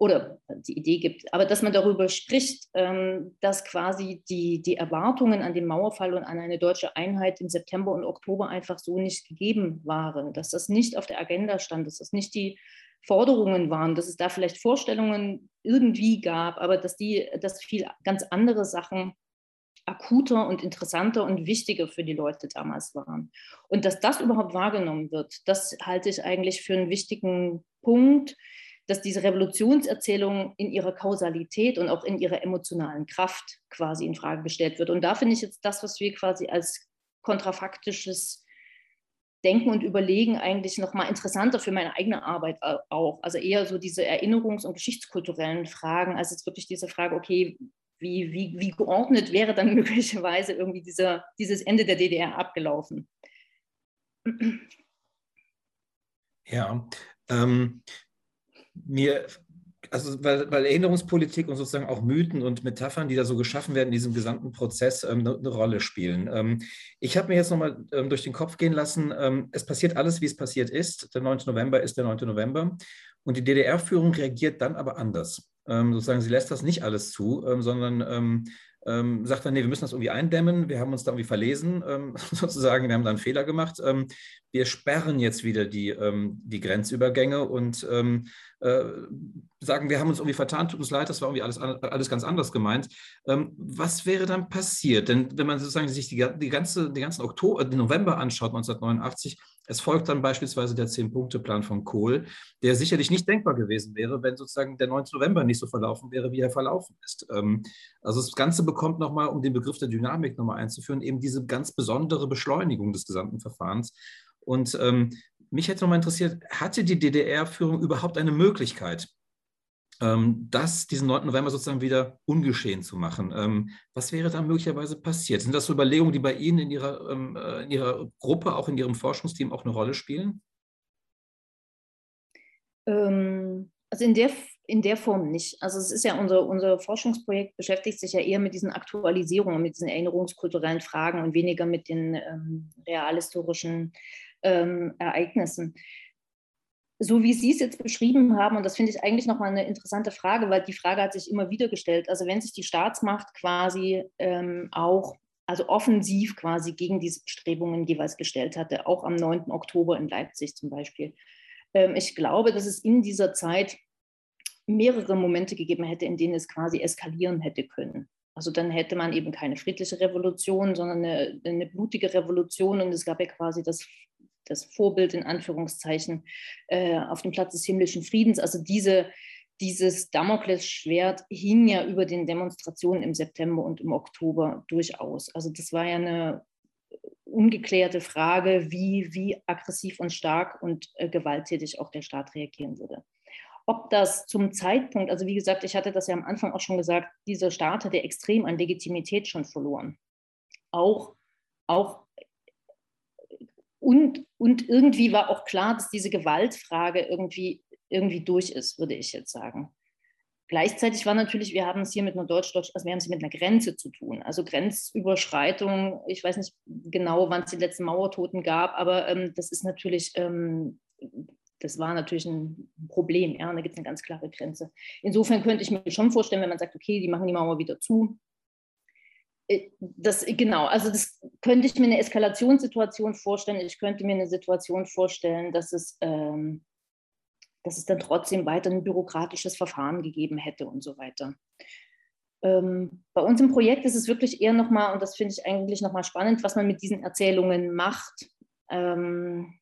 oder die Idee gibt, aber dass man darüber spricht, ähm, dass quasi die, die Erwartungen an den Mauerfall und an eine deutsche Einheit im September und Oktober einfach so nicht gegeben waren, dass das nicht auf der Agenda stand, dass das nicht die Forderungen waren, dass es da vielleicht Vorstellungen irgendwie gab, aber dass die, dass viel ganz andere Sachen akuter und interessanter und wichtiger für die Leute damals waren. Und dass das überhaupt wahrgenommen wird, das halte ich eigentlich für einen wichtigen Punkt, dass diese Revolutionserzählung in ihrer Kausalität und auch in ihrer emotionalen Kraft quasi in Frage gestellt wird. Und da finde ich jetzt das, was wir quasi als kontrafaktisches Denken und Überlegen eigentlich noch mal interessanter für meine eigene Arbeit auch. Also eher so diese erinnerungs- und geschichtskulturellen Fragen, als jetzt wirklich diese Frage, okay, wie, wie, wie geordnet wäre dann möglicherweise irgendwie dieser, dieses Ende der DDR abgelaufen? Ja, ähm, mir also weil, weil, Erinnerungspolitik und sozusagen auch Mythen und Metaphern, die da so geschaffen werden in diesem gesamten Prozess, ähm, eine, eine, Rolle spielen. Ähm, ich habe mir jetzt nochmal ähm, durch den Kopf gehen lassen, ähm, es passiert alles, wie es passiert ist. Der 9. November ist der 9. November. Und die DDR-Führung reagiert dann aber anders. Ähm, sozusagen, sie lässt das nicht alles zu, ähm, sondern ähm, sagt dann, nee, wir müssen das irgendwie eindämmen, wir haben uns da irgendwie verlesen, ähm, sozusagen, wir haben da einen Fehler gemacht. Ähm, wir sperren jetzt wieder die, ähm, die Grenzübergänge und ähm, äh, sagen, wir haben uns irgendwie vertan, tut uns leid, das war irgendwie alles, alles ganz anders gemeint. Ähm, was wäre dann passiert? Denn wenn man sozusagen sich die, die, ganze, die ganzen Oktober, den November anschaut, 1989, es folgt dann beispielsweise der Zehn-Punkte-Plan von Kohl, der sicherlich nicht denkbar gewesen wäre, wenn sozusagen der 9. November nicht so verlaufen wäre, wie er verlaufen ist. Ähm, also das Ganze bekommt nochmal, um den Begriff der Dynamik nochmal einzuführen, eben diese ganz besondere Beschleunigung des gesamten Verfahrens. Und ähm, mich hätte nochmal interessiert, hatte die DDR-Führung überhaupt eine Möglichkeit, ähm, das, diesen 9. November sozusagen wieder ungeschehen zu machen. Ähm, was wäre da möglicherweise passiert? Sind das so Überlegungen, die bei Ihnen in Ihrer, ähm, äh, in Ihrer Gruppe, auch in Ihrem Forschungsteam auch eine Rolle spielen? also in der, in der Form nicht. Also es ist ja unser, unser Forschungsprojekt beschäftigt sich ja eher mit diesen Aktualisierungen, mit diesen erinnerungskulturellen Fragen und weniger mit den ähm, realhistorischen ähm, Ereignissen so wie Sie es jetzt beschrieben haben, und das finde ich eigentlich nochmal eine interessante Frage, weil die Frage hat sich immer wieder gestellt, also wenn sich die Staatsmacht quasi ähm, auch, also offensiv quasi gegen diese Bestrebungen jeweils gestellt hatte, auch am 9. Oktober in Leipzig zum Beispiel. Ähm, ich glaube, dass es in dieser Zeit mehrere Momente gegeben hätte, in denen es quasi eskalieren hätte können. Also dann hätte man eben keine friedliche Revolution, sondern eine, eine, blutige Revolution und es gab ja quasi das das Vorbild in Anführungszeichen äh, auf dem Platz des himmlischen Friedens. Also diese, dieses Damoklesschwert hing ja über den Demonstrationen im September und im Oktober durchaus. Also das war ja eine ungeklärte Frage, wie, wie aggressiv und stark und äh, gewalttätig auch der Staat reagieren würde. Ob das zum Zeitpunkt, also wie gesagt, ich hatte das ja am Anfang auch schon gesagt, dieser Staat hatte extrem an Legitimität schon verloren. Auch, auch und, und irgendwie war auch klar, dass diese Gewaltfrage irgendwie, irgendwie durch ist, würde ich jetzt sagen. Gleichzeitig war natürlich, wir haben es hier mit einer Deutsch-Deutsch, also wir haben es mit einer Grenze zu tun. Also Grenzüberschreitung, ich weiß nicht genau, wann es die letzten Mauertoten gab, aber ähm, das ist natürlich, ähm, das war natürlich ein Problem. Ja, da gibt es eine ganz klare Grenze. Insofern könnte ich mir schon vorstellen, wenn man sagt, okay, die machen die Mauer wieder zu, das, genau, also das könnte ich mir eine Eskalationssituation vorstellen. Ich könnte mir eine Situation vorstellen, dass es, ähm, dass es dann trotzdem weiter ein bürokratisches Verfahren gegeben hätte und so weiter. Ähm, bei uns im Projekt ist es wirklich eher nochmal, und das finde ich eigentlich nochmal spannend, was man mit diesen Erzählungen macht. Ähm,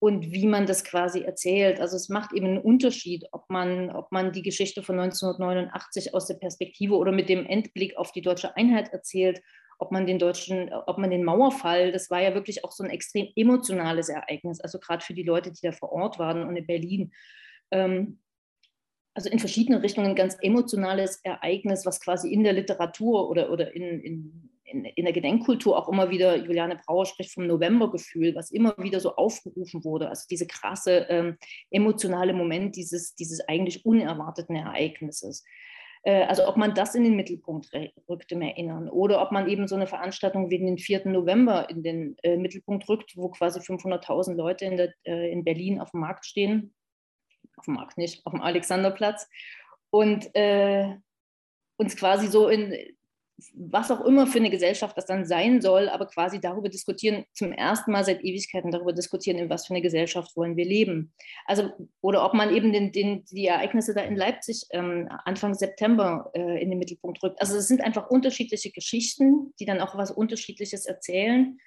und wie man das quasi erzählt. Also es macht eben einen Unterschied, ob man, ob man die Geschichte von 1989 aus der Perspektive oder mit dem Endblick auf die deutsche Einheit erzählt, ob man den deutschen, ob man den Mauerfall, das war ja wirklich auch so ein extrem emotionales Ereignis, also gerade für die Leute, die da vor Ort waren und in Berlin. Ähm, also in verschiedene Richtungen ein ganz emotionales Ereignis, was quasi in der Literatur oder, oder in, in in, in, der Gedenkkultur auch immer wieder, Juliane Brauer spricht vom Novembergefühl, was immer wieder so aufgerufen wurde. Also diese krasse ähm, emotionale Moment dieses, dieses eigentlich unerwarteten Ereignisses. Äh, also ob man das in den Mittelpunkt rückt im Erinnern oder ob man eben so eine Veranstaltung wie den 4. November in den äh, Mittelpunkt rückt, wo quasi 500.000 Leute in, der, äh, in Berlin auf dem Markt stehen. Auf dem Markt nicht, auf dem Alexanderplatz. Und äh, uns quasi so in, was auch immer für eine Gesellschaft das dann sein soll, aber quasi darüber diskutieren, zum ersten Mal seit Ewigkeiten darüber diskutieren, in was für eine Gesellschaft wollen wir leben. Also, oder ob man eben den, den, die Ereignisse da in Leipzig ähm, Anfang September äh, in den Mittelpunkt rückt. Also es sind einfach unterschiedliche Geschichten, die dann auch was Unterschiedliches erzählen.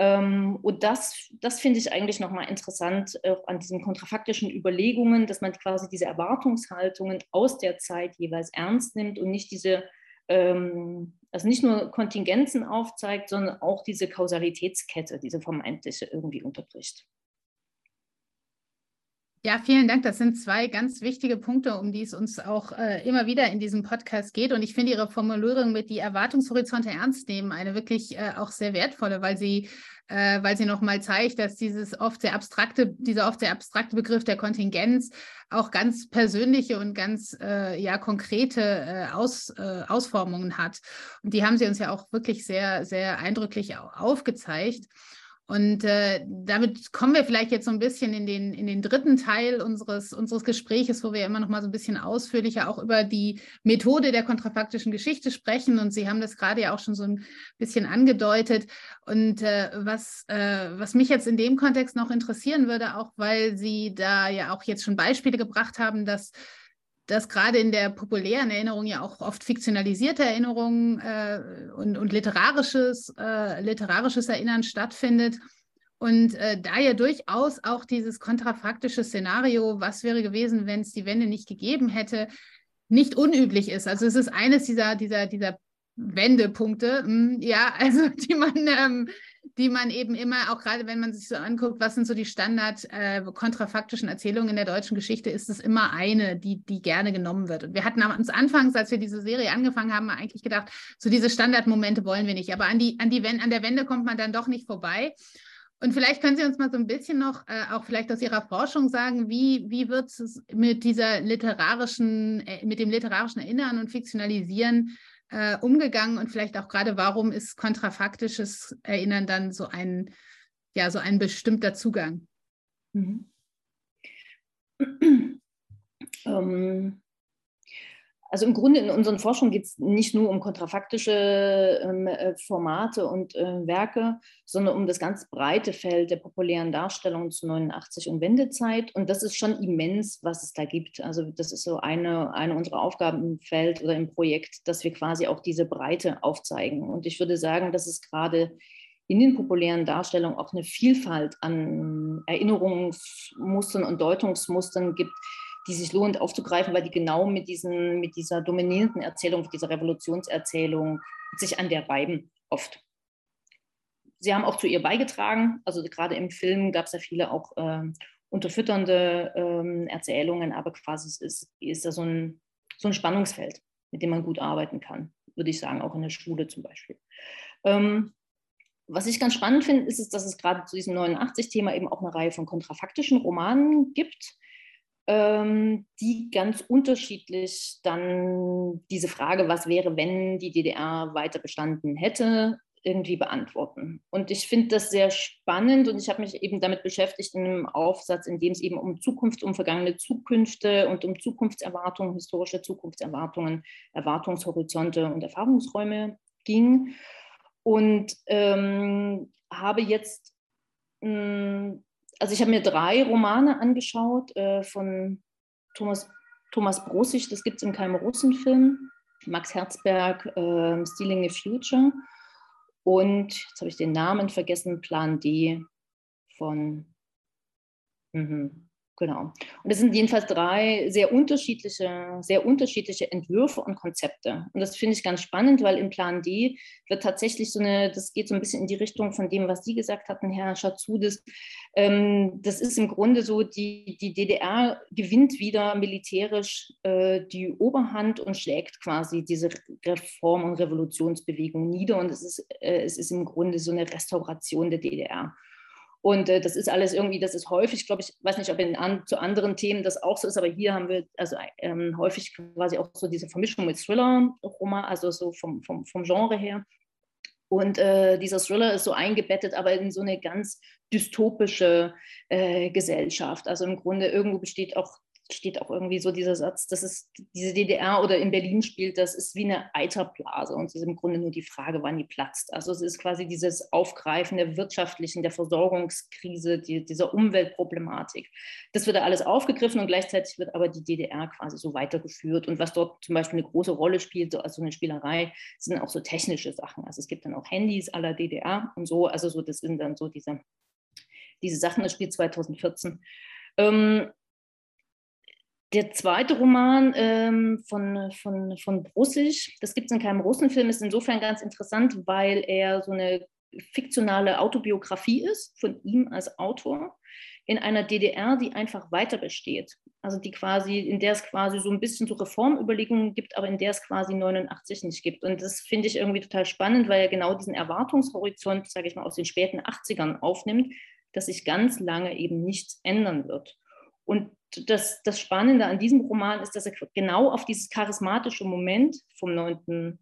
Ähm, und das, das finde ich eigentlich nochmal interessant äh, an diesen kontrafaktischen Überlegungen, dass man quasi diese Erwartungshaltungen aus der Zeit jeweils ernst nimmt und nicht diese ähm, also nicht nur Kontingenzen aufzeigt, sondern auch diese Kausalitätskette, diese vermeintliche irgendwie unterbricht. Ja, vielen Dank. Das sind zwei ganz wichtige Punkte, um die es uns auch äh, immer wieder in diesem Podcast geht. Und ich finde Ihre Formulierung mit die Erwartungshorizonte ernst nehmen eine wirklich äh, auch sehr wertvolle, weil sie, äh, weil sie nochmal zeigt, dass dieses oft sehr abstrakte, dieser oft sehr abstrakte Begriff der Kontingenz auch ganz persönliche und ganz äh, ja konkrete äh, Aus, äh, Ausformungen hat. Und die haben Sie uns ja auch wirklich sehr, sehr eindrücklich aufgezeigt. Und äh, damit kommen wir vielleicht jetzt so ein bisschen in den, in den dritten Teil unseres, unseres Gespräches, wo wir immer noch mal so ein bisschen ausführlicher auch über die Methode der kontrafaktischen Geschichte sprechen. Und Sie haben das gerade ja auch schon so ein bisschen angedeutet. Und äh, was, äh, was mich jetzt in dem Kontext noch interessieren würde, auch weil Sie da ja auch jetzt schon Beispiele gebracht haben, dass dass gerade in der populären Erinnerung ja auch oft fiktionalisierte Erinnerungen äh, und, und literarisches, äh, literarisches Erinnern stattfindet. Und äh, da ja durchaus auch dieses kontrafaktische Szenario, was wäre gewesen, wenn es die Wende nicht gegeben hätte, nicht unüblich ist. Also es ist eines dieser, dieser, dieser Wendepunkte, mh, hm, ja, also die man ähm, die man eben immer, auch gerade wenn man sich so anguckt, was sind so die Standard äh, kontrafaktischen Erzählungen in der deutschen Geschichte, ist es immer eine, die, die gerne genommen wird. Und wir hatten uns anfangs, als wir diese Serie angefangen haben, eigentlich gedacht, so diese Standardmomente wollen wir nicht. Aber an, die, an, die, an der Wende kommt man dann doch nicht vorbei. Und vielleicht können Sie uns mal so ein bisschen noch, äh, auch vielleicht aus Ihrer Forschung sagen, wie, wie wird es mit dieser literarischen, äh, mit dem literarischen Erinnern und Fiktionalisieren äh, umgegangen und vielleicht auch gerade, warum ist kontrafaktisches Erinnern dann so ein, ja, so ein bestimmter Zugang? Mhm. ähm, also im Grunde in unseren Forschungen geht es nicht nur um kontrafaktische ähm, äh, Formate und äh, Werke, sondern um das ganz breite Feld der populären Darstellungen zu 89 und Wendezeit. Und das ist schon immens, was es da gibt. Also das ist so eine, eine unserer Aufgaben im Feld oder im Projekt, dass wir quasi auch diese Breite aufzeigen. Und ich würde sagen, dass es gerade in den populären Darstellungen auch eine Vielfalt an Erinnerungsmustern und Deutungsmustern gibt, die sich lohnt aufzugreifen, weil die genau mit, diesen, mit dieser dominierenden Erzählung, mit dieser Revolutionserzählung sich an der reiben oft. Sie haben auch zu ihr beigetragen, also gerade im Film gab es ja viele auch äh, unterfütternde äh, Erzählungen, aber quasi ist, ist da so ein, so ein Spannungsfeld, mit dem man gut arbeiten kann, würde ich sagen, auch in der Schule zum Beispiel. Ähm, was ich ganz spannend finde, ist, dass es gerade zu diesem 89-Thema eben auch eine Reihe von kontrafaktischen Romanen gibt, die ganz unterschiedlich dann diese Frage, was wäre, wenn die DDR weiter bestanden hätte, irgendwie beantworten. Und ich finde das sehr spannend und ich habe mich eben damit beschäftigt in einem Aufsatz, in dem es eben um Zukunft, um vergangene Zukünfte und um Zukunftserwartungen, historische Zukunftserwartungen, Erwartungshorizonte und Erfahrungsräume ging. Und ähm, habe jetzt mh, hm, also ich habe mir drei Romane angeschaut äh, von Thomas, Thomas Brosig, das gibt es im Keim Russen-Film, Max Herzberg, äh, Stealing the Future. Und, jetzt habe ich den Namen vergessen, Plan D von, mhm, Genau. Und es sind jedenfalls drei sehr unterschiedliche, sehr unterschiedliche Entwürfe und Konzepte. Und das finde ich ganz spannend, weil im Plan D wird tatsächlich so eine, das geht so ein bisschen in die Richtung von dem, was Sie gesagt hatten, Herr Schatzudis. Ähm, das ist im Grunde so, die, die DDR gewinnt wieder militärisch äh, die Oberhand und schlägt quasi diese Reform- und Revolutionsbewegung nieder. Und es ist, äh, es ist im Grunde so eine Restauration der DDR. Und äh, das ist alles irgendwie, das ist häufig, glaube ich, weiß nicht, ob in an, zu anderen Themen das auch so ist, aber hier haben wir also ähm, häufig quasi auch so diese Vermischung mit Thriller-Roman, also so vom, vom, vom Genre her. Und äh, dieser Thriller ist so eingebettet, aber in so eine ganz dystopische äh, Gesellschaft. Also im Grunde irgendwo besteht auch steht auch irgendwie so dieser Satz, dass es diese DDR oder in Berlin spielt, das ist wie eine Eiterblase und es ist im Grunde nur die Frage, wann die platzt. Also es ist quasi dieses Aufgreifen der wirtschaftlichen, der Versorgungskrise, die, dieser Umweltproblematik. Das wird da alles aufgegriffen und gleichzeitig wird aber die DDR quasi so weitergeführt. Und was dort zum Beispiel eine große Rolle spielt, also eine Spielerei, sind auch so technische Sachen. Also es gibt dann auch Handys aller DDR und so. Also so, das sind dann so diese, diese Sachen. Das spielt 2014. Ähm, der zweite Roman ähm, von, von, von Brussig, das gibt es in keinem Russenfilm, ist insofern ganz interessant, weil er so eine fiktionale Autobiografie ist von ihm als Autor in einer DDR, die einfach weiter besteht. Also die quasi, in der es quasi so ein bisschen so Reformüberlegungen gibt, aber in der es quasi 89 nicht gibt. Und das finde ich irgendwie total spannend, weil er genau diesen Erwartungshorizont, sage ich mal, aus den späten 80ern aufnimmt, dass sich ganz lange eben nichts ändern wird. Und das, das Spannende an diesem Roman ist, dass er genau auf dieses charismatische Moment vom 9.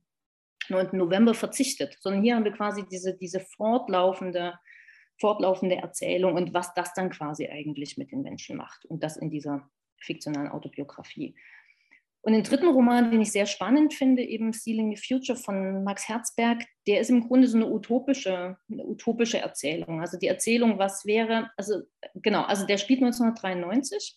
9. November verzichtet, sondern hier haben wir quasi diese, diese fortlaufende fortlaufende Erzählung und was das dann quasi eigentlich mit den Menschen macht. Und das in dieser fiktionalen Autobiografie. Und den dritten Roman, den ich sehr spannend finde, eben Stealing the Future von Max Herzberg, der ist im Grunde so eine utopische, eine utopische Erzählung. Also die Erzählung, was wäre, also genau, also der spielt 1993,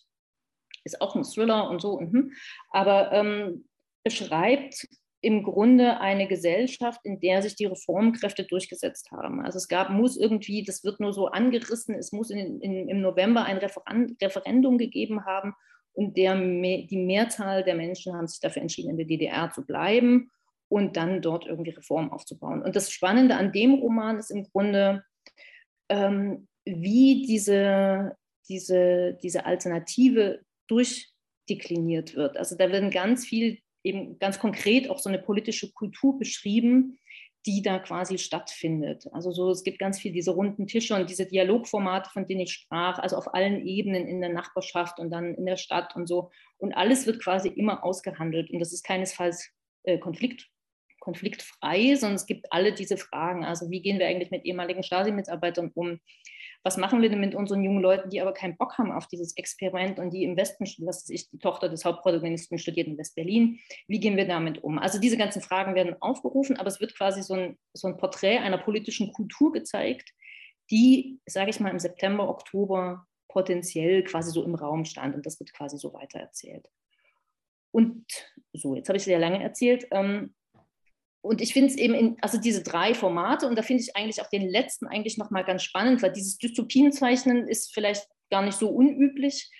ist auch ein Thriller und so, und, hm, aber ähm, beschreibt im Grunde eine Gesellschaft, in der sich die Reformkräfte durchgesetzt haben. Also es gab, muss irgendwie, das wird nur so angerissen, es muss in, in, im November ein Referendum gegeben haben und der, die Mehrzahl der Menschen haben sich dafür entschieden, in der DDR zu bleiben und dann dort irgendwie Reformen aufzubauen. Und das Spannende an dem Roman ist im Grunde, ähm, wie diese, diese, diese Alternative durchdekliniert wird. Also da werden ganz viel, eben ganz konkret auch so eine politische Kultur beschrieben, die da quasi stattfindet. Also so, es gibt ganz viel diese runden Tische und diese Dialogformate, von denen ich sprach, also auf allen Ebenen in der Nachbarschaft und dann in der Stadt und so. Und alles wird quasi immer ausgehandelt. Und das ist keinesfalls äh, Konflikt, konfliktfrei, sondern es gibt alle diese Fragen. Also wie gehen wir eigentlich mit ehemaligen Stasi-Mitarbeitern um? Was machen wir denn mit unseren jungen Leuten, die aber keinen Bock haben auf dieses Experiment und die im Westen, was ist die Tochter des Hauptprotagonisten studiert in West-Berlin, wie gehen wir damit um? Also diese ganzen Fragen werden aufgerufen, aber es wird quasi so ein, so ein Porträt einer politischen Kultur gezeigt, die, sage ich mal, im September, Oktober potenziell quasi so im Raum stand und das wird quasi so weitererzählt. Und so, jetzt habe ich sehr lange erzählt. Ähm, und ich finde es eben, in, also diese drei Formate, und da finde ich eigentlich auch den letzten eigentlich nochmal ganz spannend, weil dieses Dystopienzeichnen ist vielleicht gar nicht so unüblich,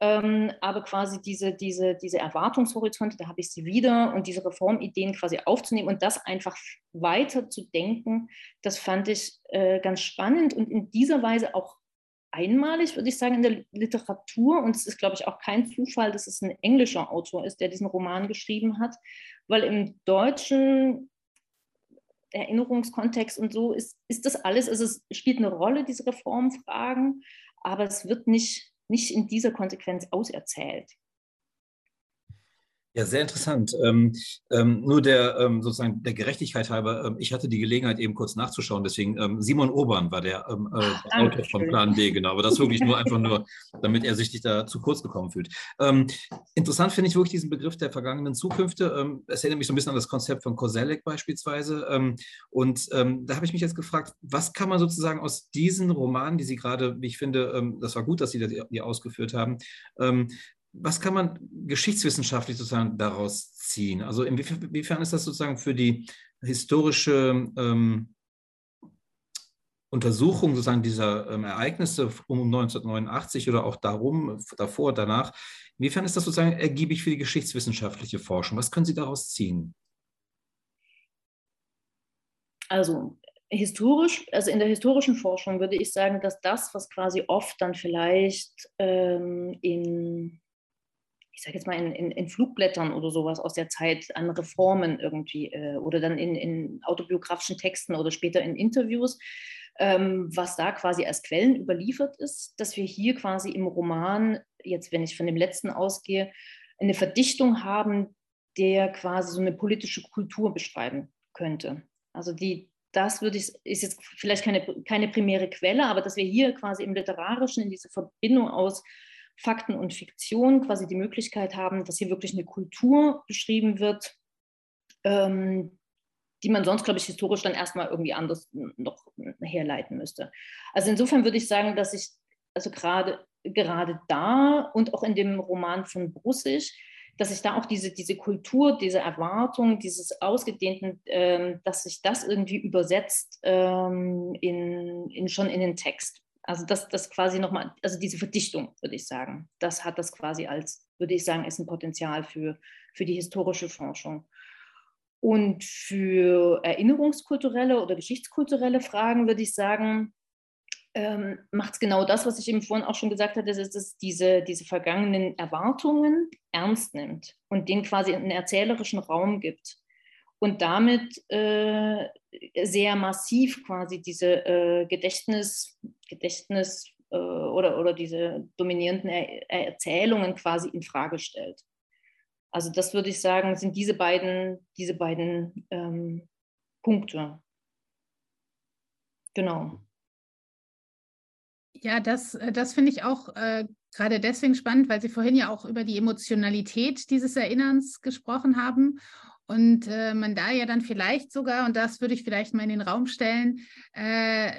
ähm, aber quasi diese, diese, diese Erwartungshorizonte, da habe ich sie wieder und diese Reformideen quasi aufzunehmen und das einfach weiter zu denken, das fand ich äh, ganz spannend und in dieser Weise auch einmalig, würde ich sagen, in der Literatur. Und es ist, glaube ich, auch kein Zufall, dass es ein englischer Autor ist, der diesen Roman geschrieben hat, weil im Deutschen Erinnerungskontext und so ist, ist das alles, also es spielt eine Rolle, diese Reformfragen, aber es wird nicht, nicht in dieser Konsequenz auserzählt. Ja, sehr interessant. Ähm, ähm, nur der ähm, sozusagen der Gerechtigkeit halber, ähm, ich hatte die Gelegenheit eben kurz nachzuschauen, deswegen ähm, Simon Obern war der, ähm, äh, Ach, Autor von Plan D, genau, aber das wirklich nur einfach nur, damit er sich nicht da zu kurz gekommen fühlt. interessant finde ich wirklich diesen Begriff der vergangenen Zukünfte. es erinnert mich so ein bisschen an das Konzept von Koselleck beispielsweise. und da habe ich mich jetzt gefragt, was kann man sozusagen aus diesen Romanen, die Sie gerade, wie ich finde, das war gut, dass Sie das, die ausgeführt haben, was kann man geschichtswissenschaftlich sozusagen daraus ziehen? Also inwiefern ist das sozusagen für die historische ähm, Untersuchung sozusagen dieser ähm, Ereignisse um 1989 oder auch darum, davor, danach, inwiefern ist das sozusagen ergiebig für die geschichtswissenschaftliche Forschung? Was können Sie daraus ziehen? Also historisch, also in der historischen Forschung würde ich sagen, dass das, was quasi oft dann vielleicht ähm, in ich sage jetzt mal, in, in, in, Flugblättern oder sowas aus der Zeit an Reformen irgendwie äh, oder dann in, in, autobiografischen Texten oder später in Interviews, ähm, was da quasi als Quellen überliefert ist, dass wir hier quasi im Roman, jetzt wenn ich von dem letzten ausgehe, eine Verdichtung haben, der quasi so eine politische Kultur beschreiben könnte. Also die, das würde ich, ist jetzt vielleicht keine, keine primäre Quelle, aber dass wir hier quasi im Literarischen in diese Verbindung aus Fakten und Fiktion quasi die Möglichkeit haben, dass hier wirklich eine Kultur beschrieben wird, ähm, die man sonst, glaube ich, historisch dann erstmal irgendwie anders noch herleiten müsste. Also insofern würde ich sagen, dass ich also gerade gerade da und auch in dem Roman von Brussig, dass sich da auch diese, diese Kultur, diese Erwartung, dieses Ausgedehnten, ähm, dass sich das irgendwie übersetzt ähm, in, in, schon in den Text. Also das, das quasi nochmal, also diese Verdichtung, würde ich sagen, das hat das quasi als, würde ich sagen, ist ein Potenzial für, für die historische Forschung. Und für erinnerungskulturelle oder geschichtskulturelle Fragen würde ich sagen, ähm, macht es genau das, was ich eben vorhin auch schon gesagt hatte, dass es diese, diese vergangenen Erwartungen ernst nimmt und denen quasi einen erzählerischen Raum gibt und damit äh, sehr massiv quasi diese äh, Gedächtnis, Gedächtnis äh, oder, oder diese dominierenden er Erzählungen quasi in Frage stellt. Also das würde ich sagen, sind diese beiden, diese beiden ähm, Punkte. Genau. Ja, das, äh, das finde ich auch äh, gerade deswegen spannend, weil Sie vorhin ja auch über die Emotionalität dieses Erinnerns gesprochen haben. Und äh, man da ja dann vielleicht sogar, und das würde ich vielleicht mal in den Raum stellen, äh,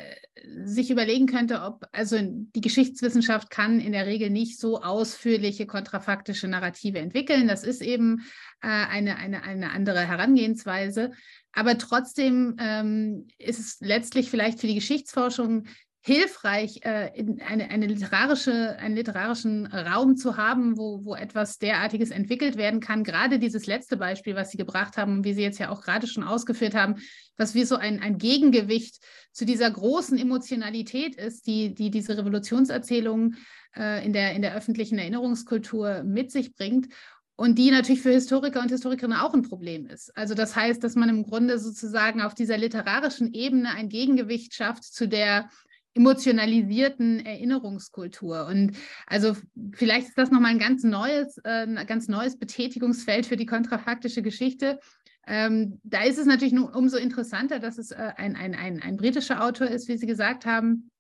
sich überlegen könnte, ob, also die Geschichtswissenschaft kann in der Regel nicht so ausführliche kontrafaktische Narrative entwickeln. Das ist eben äh, eine, eine, eine andere Herangehensweise. Aber trotzdem ähm, ist es letztlich vielleicht für die Geschichtsforschung hilfreich, äh, eine, eine literarische, einen literarischen Raum zu haben, wo, wo etwas derartiges entwickelt werden kann. Gerade dieses letzte Beispiel, was Sie gebracht haben, wie Sie jetzt ja auch gerade schon ausgeführt haben, was wie so ein, ein Gegengewicht zu dieser großen Emotionalität ist, die, die diese Revolutionserzählung äh, in, der, in der öffentlichen Erinnerungskultur mit sich bringt und die natürlich für Historiker und Historikerinnen auch ein Problem ist. Also das heißt, dass man im Grunde sozusagen auf dieser literarischen Ebene ein Gegengewicht schafft zu der emotionalisierten Erinnerungskultur. Und also vielleicht ist das nochmal ein ganz neues, äh, ein ganz neues Betätigungsfeld für die kontrafaktische Geschichte. Ähm, da ist es natürlich nur umso interessanter, dass es äh, ein, ein, ein, ein britischer Autor ist, wie Sie gesagt haben.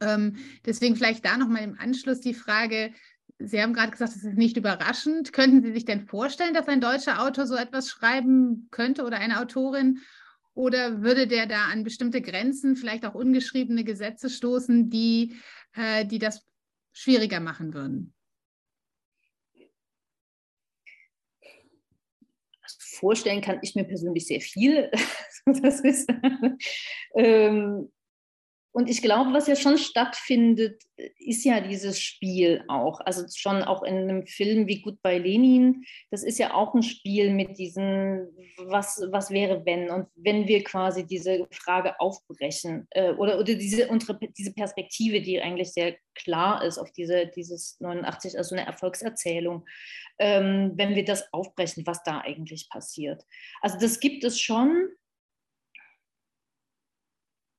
Ähm, deswegen vielleicht da nochmal im Anschluss die Frage, Sie haben gerade gesagt, das ist nicht überraschend. Könnten Sie sich denn vorstellen, dass ein deutscher Autor so etwas schreiben könnte oder eine Autorin? Oder würde der da an bestimmte Grenzen, vielleicht auch ungeschriebene Gesetze stoßen, die, äh, die das schwieriger machen würden? Also vorstellen kann ich mir persönlich sehr viel. das ist, ähm, und ich glaube, was ja schon stattfindet, ist ja dieses Spiel auch. Also schon auch in einem Film wie Goodbye Lenin, das ist ja auch ein Spiel mit diesen, was, was wäre wenn? Und wenn wir quasi diese Frage aufbrechen äh, oder, oder diese, unsere, diese Perspektive, die eigentlich sehr klar ist auf diese, dieses 89, also eine Erfolgserzählung, ähm, wenn wir das aufbrechen, was da eigentlich passiert. Also das gibt es schon.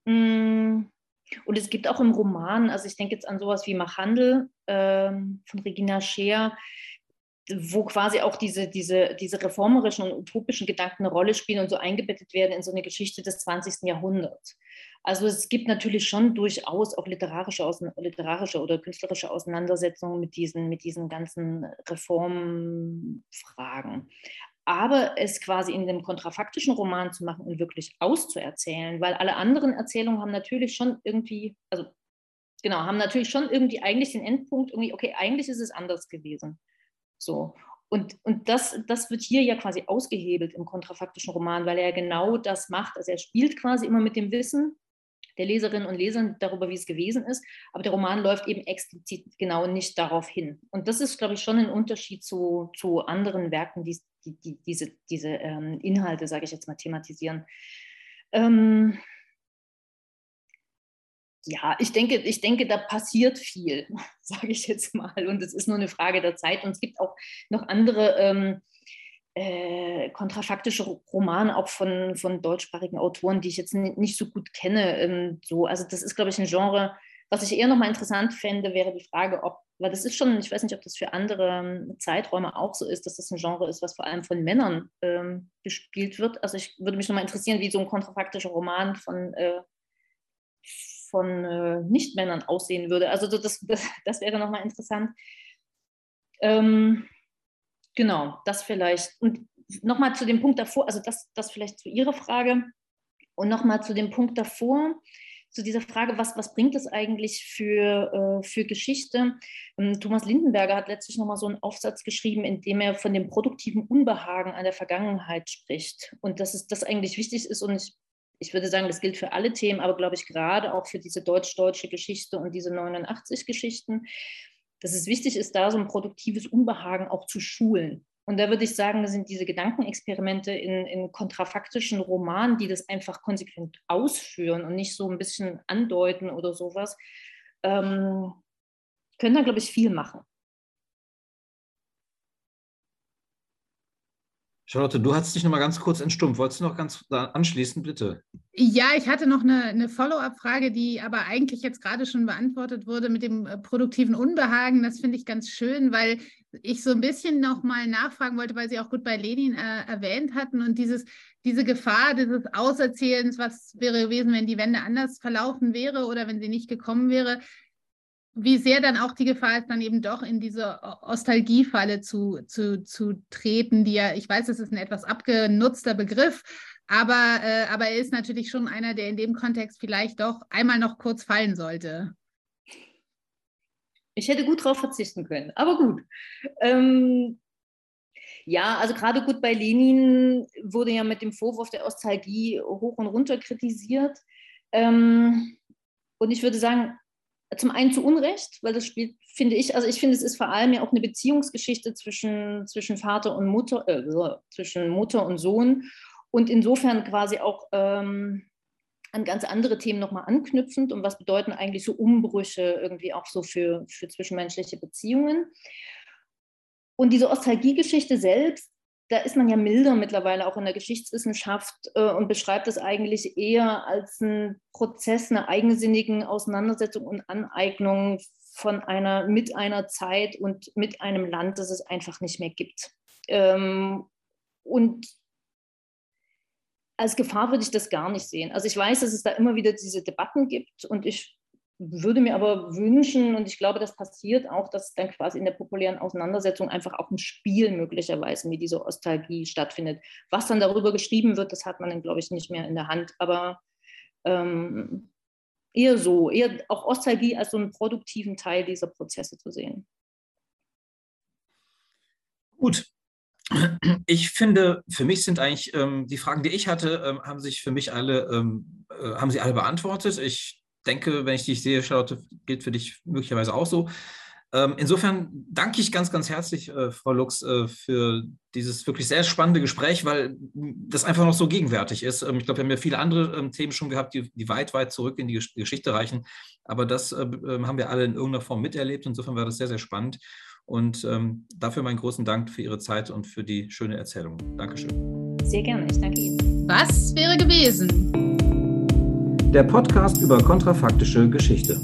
Mmh und es gibt auch im Roman, also ich denke jetzt an sowas wie Machhandel ähm, von Regina Scheer, wo quasi auch diese, diese, diese reformerischen und utopischen Gedanken eine Rolle spielen und so eingebettet werden in so eine Geschichte des 20. Jahrhunderts. Also es gibt natürlich schon durchaus auch literarische, literarische oder künstlerische Auseinandersetzungen mit diesen, mit diesen ganzen Reformfragen aber es quasi in dem kontrafaktischen Roman zu machen und wirklich auszuerzählen, weil alle anderen Erzählungen haben natürlich schon irgendwie, also genau, haben natürlich schon irgendwie eigentlich den Endpunkt, irgendwie, okay, eigentlich ist es anders gewesen. So. Und, und das, das wird hier ja quasi ausgehebelt im kontrafaktischen Roman, weil er genau das macht. Also er spielt quasi immer mit dem Wissen der Leserinnen und Leser darüber, wie es gewesen ist. Aber der Roman läuft eben explizit genau nicht darauf hin. Und das ist, glaube ich, schon ein Unterschied zu, zu anderen Werken, die, die, die diese, diese ähm, Inhalte, sage ich jetzt mal, thematisieren. Ähm, ja, ich denke, ich denke, da passiert viel, sage ich jetzt mal. Und es ist nur eine Frage der Zeit. Und es gibt auch noch andere ähm, äh, kontrafaktische Romane auch von, von deutschsprachigen Autoren, die ich jetzt nicht so gut kenne. Ähm, so. Also das ist, glaube ich, ein Genre, was ich eher nochmal interessant fände, wäre die Frage, ob, weil das ist schon, ich weiß nicht, ob das für andere ähm, Zeiträume auch so ist, dass das ein Genre ist, was vor allem von Männern ähm, gespielt wird. Also ich würde mich nochmal interessieren, wie so ein kontrafaktischer Roman von, äh, von äh, Nicht-Männern aussehen würde. Also das, das, das wäre nochmal interessant. Ähm, Genau, das vielleicht. Und nochmal zu dem Punkt davor, also das, das vielleicht zu Ihrer Frage und nochmal zu dem Punkt davor, zu dieser Frage, was, was bringt es eigentlich für, äh, für Geschichte? Ähm, Thomas Lindenberger hat letztlich nochmal so einen Aufsatz geschrieben, in dem er von dem produktiven Unbehagen an der Vergangenheit spricht und dass es das eigentlich wichtig ist und ich, ich würde sagen, das gilt für alle Themen, aber glaube ich gerade auch für diese deutsch-deutsche Geschichte und diese 89 Geschichten, dass es wichtig ist, da so ein produktives Unbehagen auch zu schulen. Und da würde ich sagen, das sind diese Gedankenexperimente in, in kontrafaktischen Romanen, die das einfach konsequent ausführen und nicht so ein bisschen andeuten oder sowas, ähm, können da, glaube ich, viel machen. Charlotte, du hast dich noch mal ganz kurz entstummt. Wolltest du noch ganz anschließen, bitte? Ja, ich hatte noch eine, eine Follow-up-Frage, die aber eigentlich jetzt gerade schon beantwortet wurde mit dem äh, produktiven Unbehagen. Das finde ich ganz schön, weil ich so ein bisschen noch mal nachfragen wollte, weil Sie auch gut bei Lenin äh, erwähnt hatten und dieses, diese Gefahr dieses Auserzählens, was wäre gewesen, wenn die Wende anders verlaufen wäre oder wenn sie nicht gekommen wäre. wie sehr dann auch die Gefahr ist, dann eben doch in diese Ostalgiefalle zu, zu, zu treten, die ja, ich weiß, es ist ein etwas abgenutzter Begriff, aber, äh, aber er ist natürlich schon einer, der in dem Kontext vielleicht doch einmal noch kurz fallen sollte. Ich hätte gut darauf verzichten können, aber gut. Ähm, ja, also gerade gut bei Lenin wurde ja mit dem Vorwurf der Ostalgie hoch und runter kritisiert. Ähm, und ich würde sagen, zum einen zu Unrecht, weil das spielt, finde ich, also ich finde, es ist vor allem ja auch eine Beziehungsgeschichte zwischen, zwischen Vater und Mutter, äh, zwischen Mutter und Sohn und insofern quasi auch ähm, an ganz andere Themen nochmal anknüpfend und was bedeuten eigentlich so Umbrüche irgendwie auch so für, für zwischenmenschliche Beziehungen. Und diese Ostalgie-Geschichte selbst, da ist man ja milder mittlerweile auch in der Geschichtswissenschaft äh, und beschreibt es eigentlich eher als einen Prozess einer eigensinnigen Auseinandersetzung und Aneignung von einer, mit einer Zeit und mit einem Land, das es einfach nicht mehr gibt. Ähm, und als Gefahr würde ich das gar nicht sehen. Also ich weiß, dass es da immer wieder diese Debatten gibt und ich würde mir aber wünschen, und ich glaube, das passiert auch, dass dann quasi in der populären Auseinandersetzung einfach auch ein Spiel möglicherweise mit dieser Ostalgie stattfindet. Was dann darüber geschrieben wird, das hat man dann, glaube ich, nicht mehr in der Hand. Aber ähm, eher so, eher auch Ostalgie als so einen produktiven Teil dieser Prozesse zu sehen. Gut. Ich finde, für mich sind eigentlich ähm, die Fragen, die ich hatte, ähm, haben sich für mich alle, ähm, äh, haben sie alle beantwortet. Ich denke, wenn ich dich sehe, Charlotte, gilt für dich möglicherweise auch so. Ähm, insofern danke ich ganz, ganz herzlich, äh, Frau Lux, äh, für dieses wirklich sehr spannende Gespräch, weil das einfach noch so gegenwärtig ist. Ähm, ich glaube, wir haben ja viele andere ähm, Themen schon gehabt, die, die, weit, weit zurück in die Geschichte reichen. Aber das äh, haben wir alle in irgendeiner Form miterlebt. Insofern war das sehr, sehr spannend. Und ähm, dafür meinen großen Dank für Ihre Zeit und für die schöne Erzählung. Dankeschön. Sehr gerne, ich danke Ihnen. Was wäre gewesen? der Podcast über kontrafaktische Geschichte.